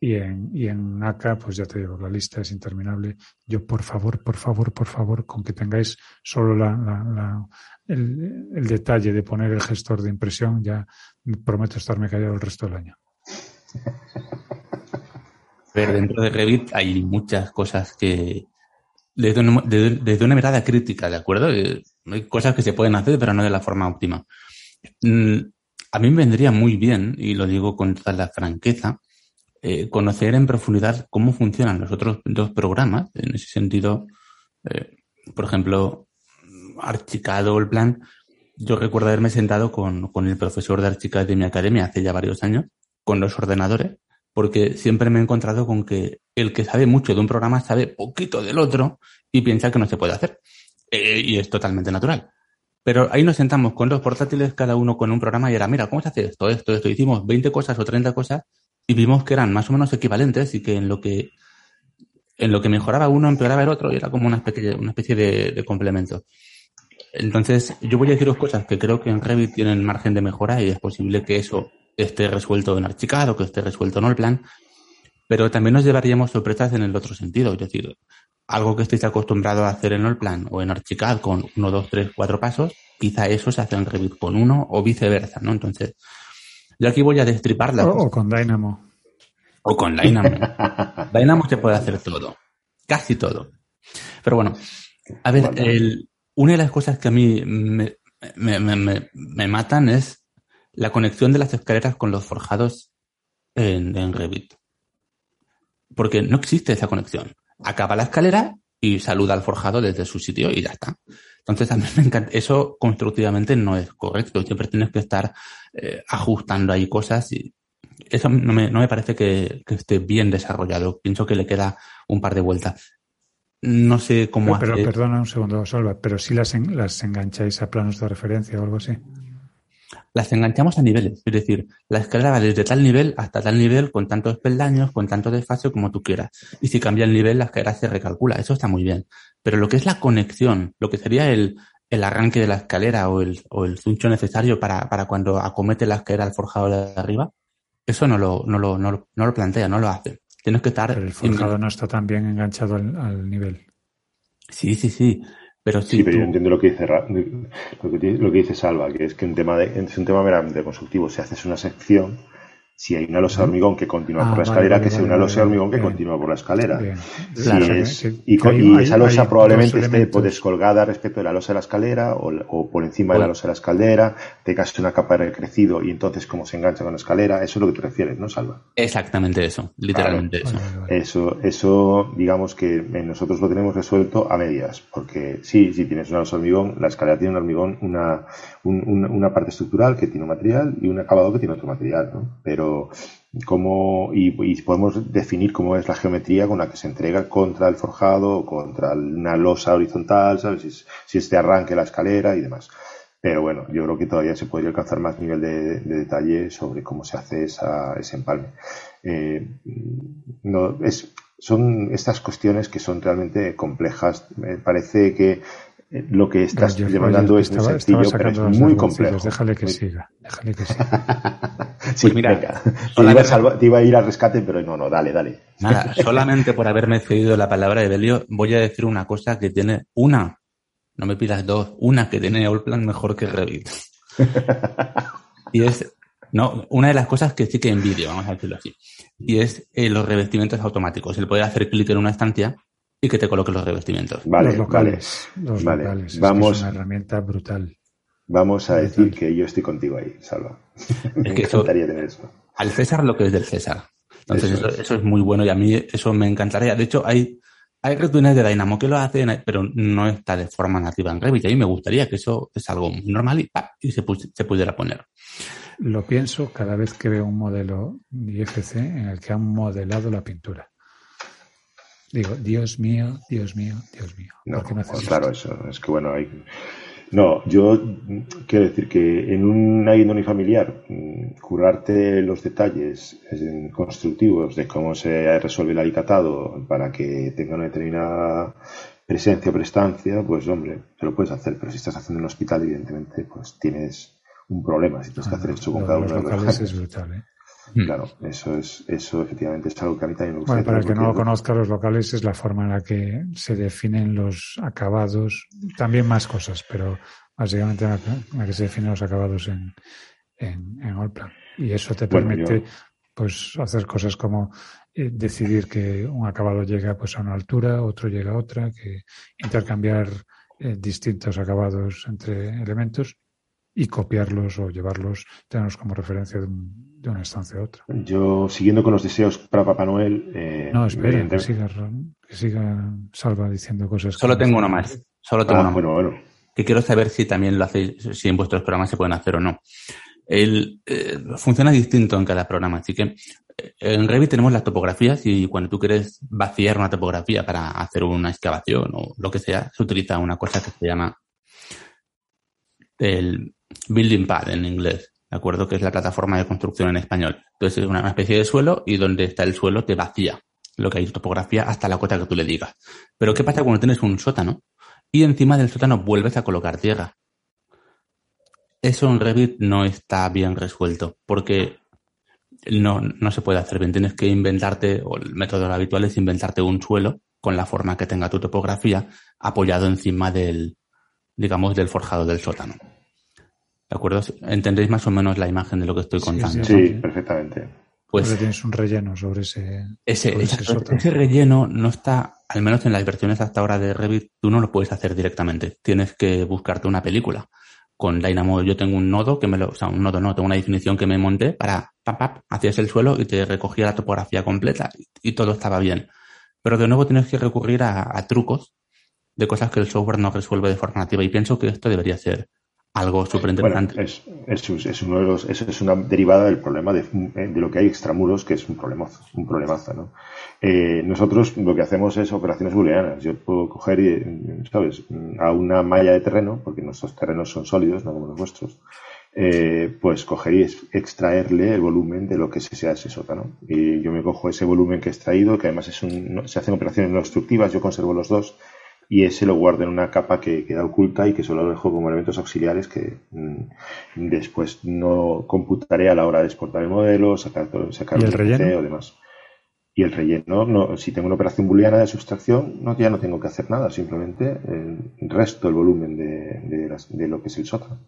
Y en, y en ACA, pues ya te digo, la lista es interminable. Yo, por favor, por favor, por favor, con que tengáis solo la, el, el, detalle de poner el gestor de impresión, ya prometo estarme callado el resto del año. Pero dentro de Revit hay muchas cosas que, desde una, desde una mirada crítica, ¿de acuerdo? Eh, hay cosas que se pueden hacer, pero no de la forma óptima. Mm, a mí me vendría muy bien, y lo digo con toda la franqueza, eh, conocer en profundidad cómo funcionan los otros dos programas. En ese sentido, eh, por ejemplo, Archicad o el plan, yo recuerdo haberme sentado con, con el profesor de Archicad de mi academia hace ya varios años, con los ordenadores, porque siempre me he encontrado con que el que sabe mucho de un programa sabe poquito del otro y piensa que no se puede hacer. Eh, y es totalmente natural. Pero ahí nos sentamos con los portátiles, cada uno con un programa y era, mira, ¿cómo se hace esto, esto, esto? Hicimos 20 cosas o 30 cosas y vimos que eran más o menos equivalentes y que en lo que, en lo que mejoraba uno empeoraba el otro y era como una especie, una especie de, de complemento. Entonces, yo voy a deciros cosas que creo que en Revit tienen margen de mejora y es posible que eso esté resuelto en Archicad o que esté resuelto en el plan, pero también nos llevaríamos sorpresas en el otro sentido. Es decir, algo que estéis acostumbrado a hacer en el plan o en Archicad con uno, dos, tres, cuatro pasos, quizá eso se hace en Revit con uno o viceversa, ¿no? Entonces, yo aquí voy a destripar la o, con Dynamo. O con Dynamo. Dynamo se puede hacer todo. Casi todo. Pero bueno, a ver, una de las cosas que a mí me, me, me, me matan es la conexión de las escaleras con los forjados en, Revit. Porque no existe esa conexión. Acaba la escalera y saluda al forjado desde su sitio y ya está. Entonces a mí me encanta. Eso constructivamente no es correcto. Siempre tienes que estar eh, ajustando ahí cosas y eso no me, no me parece que, esté bien desarrollado. Pienso que le queda un par de vueltas. No sé cómo pero, Pero perdona un segundo, Salva, pero si las, las engancháis a planos de referencia o algo así las enganchamos a niveles. Es decir, la escalera va desde tal nivel hasta tal nivel con tantos peldaños, con tanto desfase como tú quieras. Y si cambia el nivel, la escalera se recalcula. Eso está muy bien. Pero lo que es la conexión, lo que sería el, el arranque de la escalera o el, o el zuncho necesario para, para cuando acomete la escalera al forjado de arriba, eso no lo, no lo, no lo, no lo plantea, no lo hace. Tienes que estar. Pero el forjado no está tan bien enganchado al, al nivel. Sí, sí, sí. Pero sí, pero yo entiendo lo que dice lo que, lo que dice Salva, que es que un tema de, es un tema meramente constructivo. Si haces una sección, si hay una losa de hormigón que continúa por ah, la escalera, que sea una losa de hormigón que continúa por la escalera. y, esa losa probablemente esté descolgada respecto de la losa de la escalera o, por encima de la losa de la escalera, tengas una capa de crecido y entonces cómo se engancha con la escalera. Eso es lo que te refieres, ¿no, Salva? Exactamente eso, literalmente eso. Eso, eso, digamos que nosotros lo tenemos resuelto a medias, porque sí, si tienes una losa de hormigón, la escalera tiene un hormigón, una, una parte estructural que tiene un material y un acabado que tiene otro material, ¿no? Pero cómo, y, podemos definir cómo es la geometría con la que se entrega contra el forjado o contra una losa horizontal, ¿sabes? Si, si este arranque la escalera y demás. Pero bueno, yo creo que todavía se podría alcanzar más nivel de, detalle sobre cómo se hace esa, ese empalme. Eh, no, es, son estas cuestiones que son realmente complejas. Me parece que lo que estás demandando es muy sencillo, pero es muy complejo. Déjale que siga, déjale que siga. sí, pues mira, te, iba a ir al rescate, pero no, no, dale, dale. Nada, solamente por haberme cedido la palabra de Belio, voy a decir una cosa que tiene una, no me pidas dos, una que tiene Allplan mejor que Revit. y es, no, una de las cosas que sí que envidio, vamos a decirlo así, y es eh, los revestimientos automáticos. El poder hacer clic en una estancia y que te coloque los revestimientos. Vale, los locales. Los locales. Vamos, es, una herramienta brutal. Vamos a decir que yo estoy contigo ahí, Salva. Me encantaría tener eso. Al César lo que es del César. Entonces eso, eso, es. muy bueno y a mí eso me encantaría. De hecho, hay, hay de Dynamo que lo hacen, pero no está de forma nativa en Revit. Y a mí me gustaría que eso es algo muy normal y, y se, se pudiera poner. Lo pienso cada vez que veo un modelo IFC en el que han modelado la pintura. Digo, Dios mío, Dios mío, Dios mío. No, claro, eso es que bueno, hay, No, yo quiero decir que en una guía unifamiliar, mm, curarte los detalles constructivos de cómo se resuelve el alicatado para que tenga una determinada presencia o prestancia, pues hombre, te lo puedes hacer, pero si estás haciendo un hospital, evidentemente, pues tienes un problema si tienes que hacer eso con cada uno de los locales. Es brutal, ¿eh? Mm. Claro, eso es, eso efectivamente es algo que a mí también me gusta. Bueno, para el que no lo conozca, los locales es la forma en la que se definen los acabados, también más cosas, pero básicamente en la, que se definen los acabados en, en, en Y eso te permite pues hacer cosas como eh, decidir que un acabado llega pues a una altura, otro llega a otra, que intercambiar eh, distintos acabados entre elementos y copiarlos o llevarlos, tenerlos como referencia de, una estancia a otra. Yo, siguiendo con los deseos para Papá Noel. Eh, no, espera, que siga, que siga Salva diciendo cosas. Solo tengo uno más. Solo tengo ah, uno bueno, Que quiero saber si también lo hacéis, si en vuestros programas se pueden hacer o no. El, eh, funciona distinto en cada programa, así que eh, en Revit tenemos las topografías y cuando tú quieres vaciar una topografía para hacer una excavación o lo que sea, se utiliza una cosa que se llama el building pad en inglés, ¿de acuerdo? Que es la plataforma de construcción en español. Entonces es una especie de suelo y donde está el suelo te vacía lo que hay topografía hasta la cota que tú le digas. Pero ¿qué pasa cuando tienes un sótano y encima del sótano vuelves a colocar tierra? Eso en Revit no está bien resuelto porque no, no se puede hacer bien. Tienes que inventarte, o el método habitual es inventarte un suelo con la forma que tenga tu topografía apoyado encima del, digamos, del forjado del sótano. ¿De acuerdo? ¿Entendéis más o menos la imagen de lo que estoy contando? Sí, perfectamente. Pues tienes un relleno sobre ese. Ese, ese, relleno no está, al menos en las versiones hasta ahora de Revit, tú no lo puedes hacer directamente. Tienes que buscarte una película. Con Dynamo yo tengo un nodo que me lo, o sea, un nodo no, tengo una definición que me monté para, pap, pap, hacías el suelo y te recogía la topografía completa y, todo estaba bien. Pero de nuevo tienes que recurrir a, a trucos de cosas que el software no resuelve de forma nativa y pienso que esto debería ser algo súper interesante. es, es, uno de los, es, una derivada del problema de, de, lo que hay extramuros, que es un problemazo, un problemazo ¿no? Eh, nosotros lo que hacemos es operaciones booleanas. Yo puedo coger, ¿sabes?, a una malla de terreno, porque nuestros terrenos son sólidos, no como los vuestros, eh, pues coger y extraerle el volumen de lo que sea ese sótano. Y yo me cojo ese volumen que he extraído, que además es un, se hacen operaciones no destructivas, yo conservo los dos, y ese lo guardo en una capa que queda oculta y que solo lo dejo como elementos auxiliares que mm, después no computaré a la hora de exportar el modelo, sacar, sacar el relleno o demás. Y el relleno, no, si tengo una operación booleana de sustracción, no, ya no tengo que hacer nada, simplemente el resto el volumen de, de, lo que es el sótano.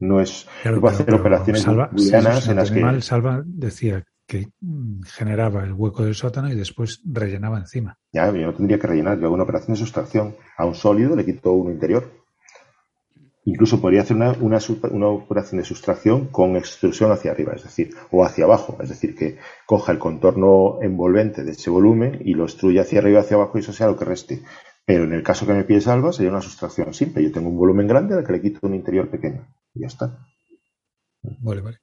No es, no puedo hacer operaciones booleanas en las que. Salva decía que mm, generaba el hueco del sótano y después rellenaba encima. Ya, yo no tendría que rellenar, yo hago una operación de sustracción. A un sólido le quito uno interior. Incluso podría hacer una, una, operación de sustracción con extrusión hacia arriba, es decir, o hacia abajo, es decir, que coja el contorno envolvente de ese volumen y lo extruya hacia arriba y hacia abajo y eso sea lo que reste. Pero en el caso que me pide Salva sería una sustracción simple. Yo tengo un volumen grande al que le quito un interior pequeño. Y ya está. Vale, vale.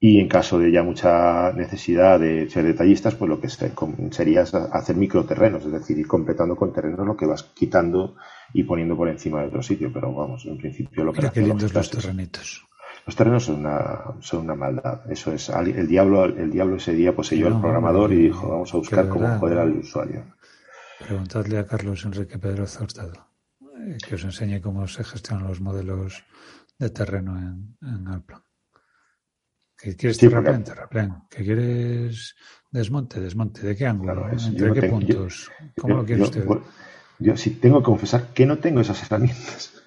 Y en caso de ya mucha necesidad de ser detallistas, pues lo que sería hacer microterrenos, es decir, ir completando con terrenos lo que vas quitando y poniendo por encima de otro sitio. Pero vamos, en principio lo que qué lindos los terrenitos. Los terrenos son una, son una maldad. Eso es, el diablo, el diablo ese día poseyó al programador y dijo, vamos a buscar cómo joder al usuario. Preguntadle a Carlos Enrique Pedro Zaustado eh, que os enseñe cómo se gestionan los modelos de terreno en, en Alplan. ¿Que quieres terraplén? Terraplén. ¿Que quieres desmonte? Desmonte. ¿De qué ángulo? ¿Entre qué puntos? ¿Cómo lo quiere usted? Yo, sí tengo que confesar que no tengo esas herramientas.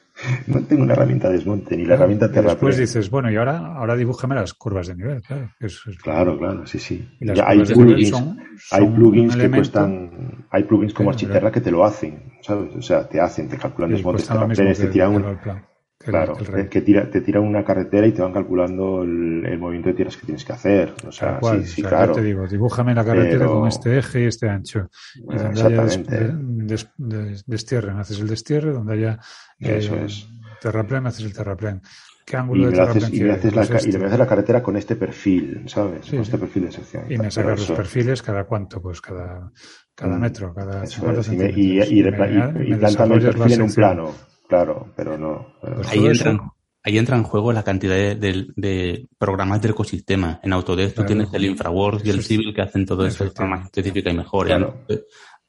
No tengo una herramienta de desmonte ni la herramienta terraplén. Después dices, bueno, y ahora, ahora dibújame las curvas de nivel, claro. Claro, claro, sí, sí. hay plugins, hay plugins que cuestan, hay plugins como Architerra que te lo hacen, ¿sabes? O sea, te hacen, te calculan desmontes, terraplenes, te tiran un, Claro, que tira, te tiran una carretera y te van calculando el, movimiento de tierras que tienes que hacer. O sea, sí, sí, claro. te digo, dibújame la carretera con este eje y este ancho. Y donde haya des, destierre, haces el destierre, donde haya Eso eh, es. terraplén, haces el terraplén. ¿Qué ángulo y de terraplén y, me haces la, pues y le haces la carretera con este perfil, ¿sabes? con este perfil de sección. Y me sacas los perfiles cada cuánto, pues cada, cada mm, metro, cada eso es, y, y, y, el perfil en un plano claro, pero no. Pues ahí, entra, ahí entra en juego la cantidad de, programas del ecosistema. En Autodesk tú tienes el InfraWorks y el Civil que hacen todo eso de forma específica y mejor.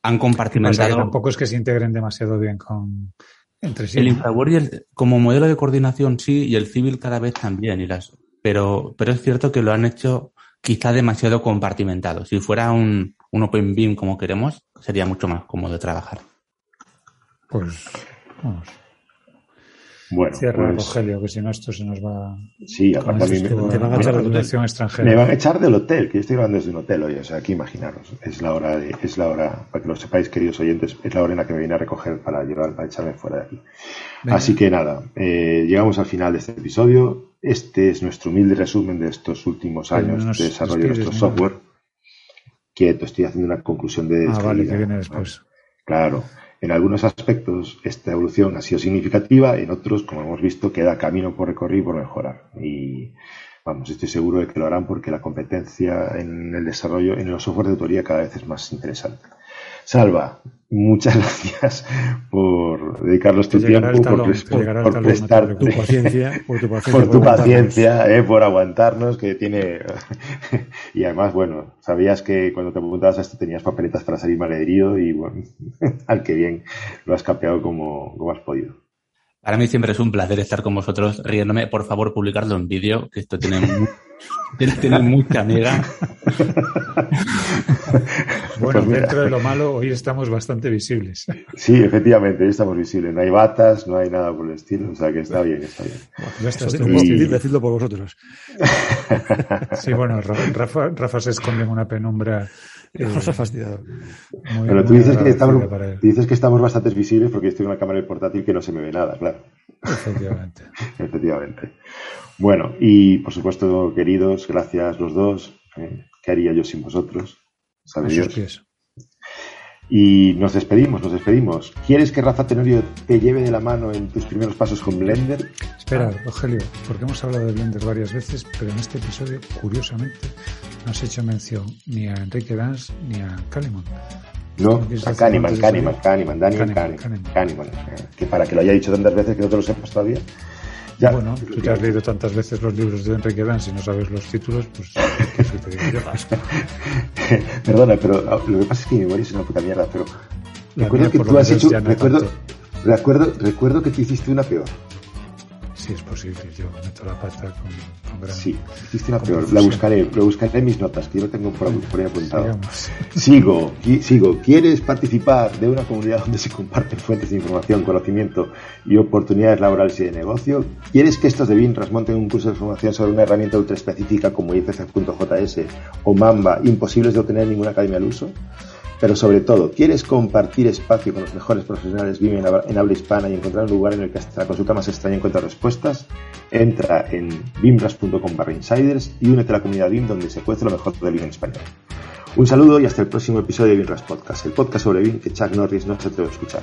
Han, compartimentado. tampoco es que se integren demasiado bien con entre sí. El InfraWorks como modelo de coordinación sí, y el Civil cada vez también. Y las, pero, pero es cierto que lo han hecho quizá demasiado compartimentado. Si fuera un, un Open Beam como queremos, sería mucho más cómodo trabajar. Pues vamos. Bueno, Cierra pues, Rogelio, que si no esto se nos va. Sí, aparte a mí me, van a echar de extranjera. Me van a echar del hotel, que yo estoy grabando desde un hotel hoy, o sea, aquí imaginaros. Es la hora, de, es la hora, para que lo sepáis, queridos oyentes, es la hora en la que me viene a recoger para llevar, para echarme fuera de aquí. Así que nada, eh, llegamos al final de este episodio. Este es nuestro humilde resumen de estos últimos años de desarrollo de nuestro software. Quieto, estoy haciendo una conclusión de. Ah, vale, que viene después. Claro. En algunos aspectos esta evolución ha sido significativa, en otros, como hemos visto, queda camino por recorrer y por mejorar. Y vamos, estoy seguro de que lo harán porque la competencia en el desarrollo, en los software de autoría cada vez es más interesante. Salva, muchas gracias por dedicarnos tu tiempo, por, prestarte, tu paciencia, por tu paciencia, eh, por aguantarnos, que tiene... y además, bueno, sabías que cuando te apuntabas a esto tenías papeletas para salir malherido y bueno, al que bien lo has capeado como, como has podido. Para mí siempre es un placer estar con vosotros riéndome. Por favor, publicarlo en vídeo, que esto tiene, tiene, mucha amiga. bueno, pues dentro de lo malo, hoy estamos bastante visibles. Sí, efectivamente, hoy estamos visibles. No hay batas, no hay nada por el estilo. O sea que está bien, está bien. Bueno, está decidlo por vosotros. sí, bueno, Rafa, Rafa se esconde en una penumbra fastidiado. Pero tú dices que, estamos, dices que estamos bastante visibles porque estoy en una cámara portátil que no se me ve nada, claro. Efectivamente. Efectivamente. Bueno, y por supuesto, queridos, gracias los dos. Eh, ¿Qué haría yo sin vosotros? ¿Sabe Dios? Y nos despedimos, nos despedimos. ¿Quieres que Rafa Tenorio te lleve de la mano en tus primeros pasos con Blender? Espera, Rogelio, porque hemos hablado de Blender varias veces, pero en este episodio, curiosamente, no has hecho mención ni a Enrique Dance ni a Kahneman. No, a Kahneman, Kahneman, Kahneman, Daniel Kahneman, Kahneman, que para que lo haya dicho tantas veces que no te lo sepas todavía. Bueno, tú te has leído tantas veces los libros de Enrique Dance y no sabes los títulos, pues ¿qué soy Perdona, pero ah, lo que pasa es que mi memoria es una puta mierda, pero recuerdo que tú has hecho, recuerdo, recuerdo, recuerdo que tú hiciste una peor. Es posible, yo meto la pata con, con gran... Sí, hiciste una peor, la buscaré, lo buscaré en mis notas, que yo lo tengo por, por ahí apuntado. Sigo, sigo. ¿Quieres participar de una comunidad donde se comparten fuentes de información, conocimiento y oportunidades laborales y de negocio? ¿Quieres que estos de BINRAS monten un curso de formación sobre una herramienta ultra específica como IPC.js o Mamba, imposibles de obtener en ninguna academia al uso? Pero sobre todo, ¿quieres compartir espacio con los mejores profesionales BIM en habla hispana y encontrar un lugar en el que hasta la consulta más extraña encuentra respuestas? Entra en bimras.com barra insiders y únete a la comunidad BIM donde se cuece lo mejor del BIM en español. Un saludo y hasta el próximo episodio de BIMRAS Podcast, el podcast sobre BIM que Chuck Norris no se atreve a escuchar.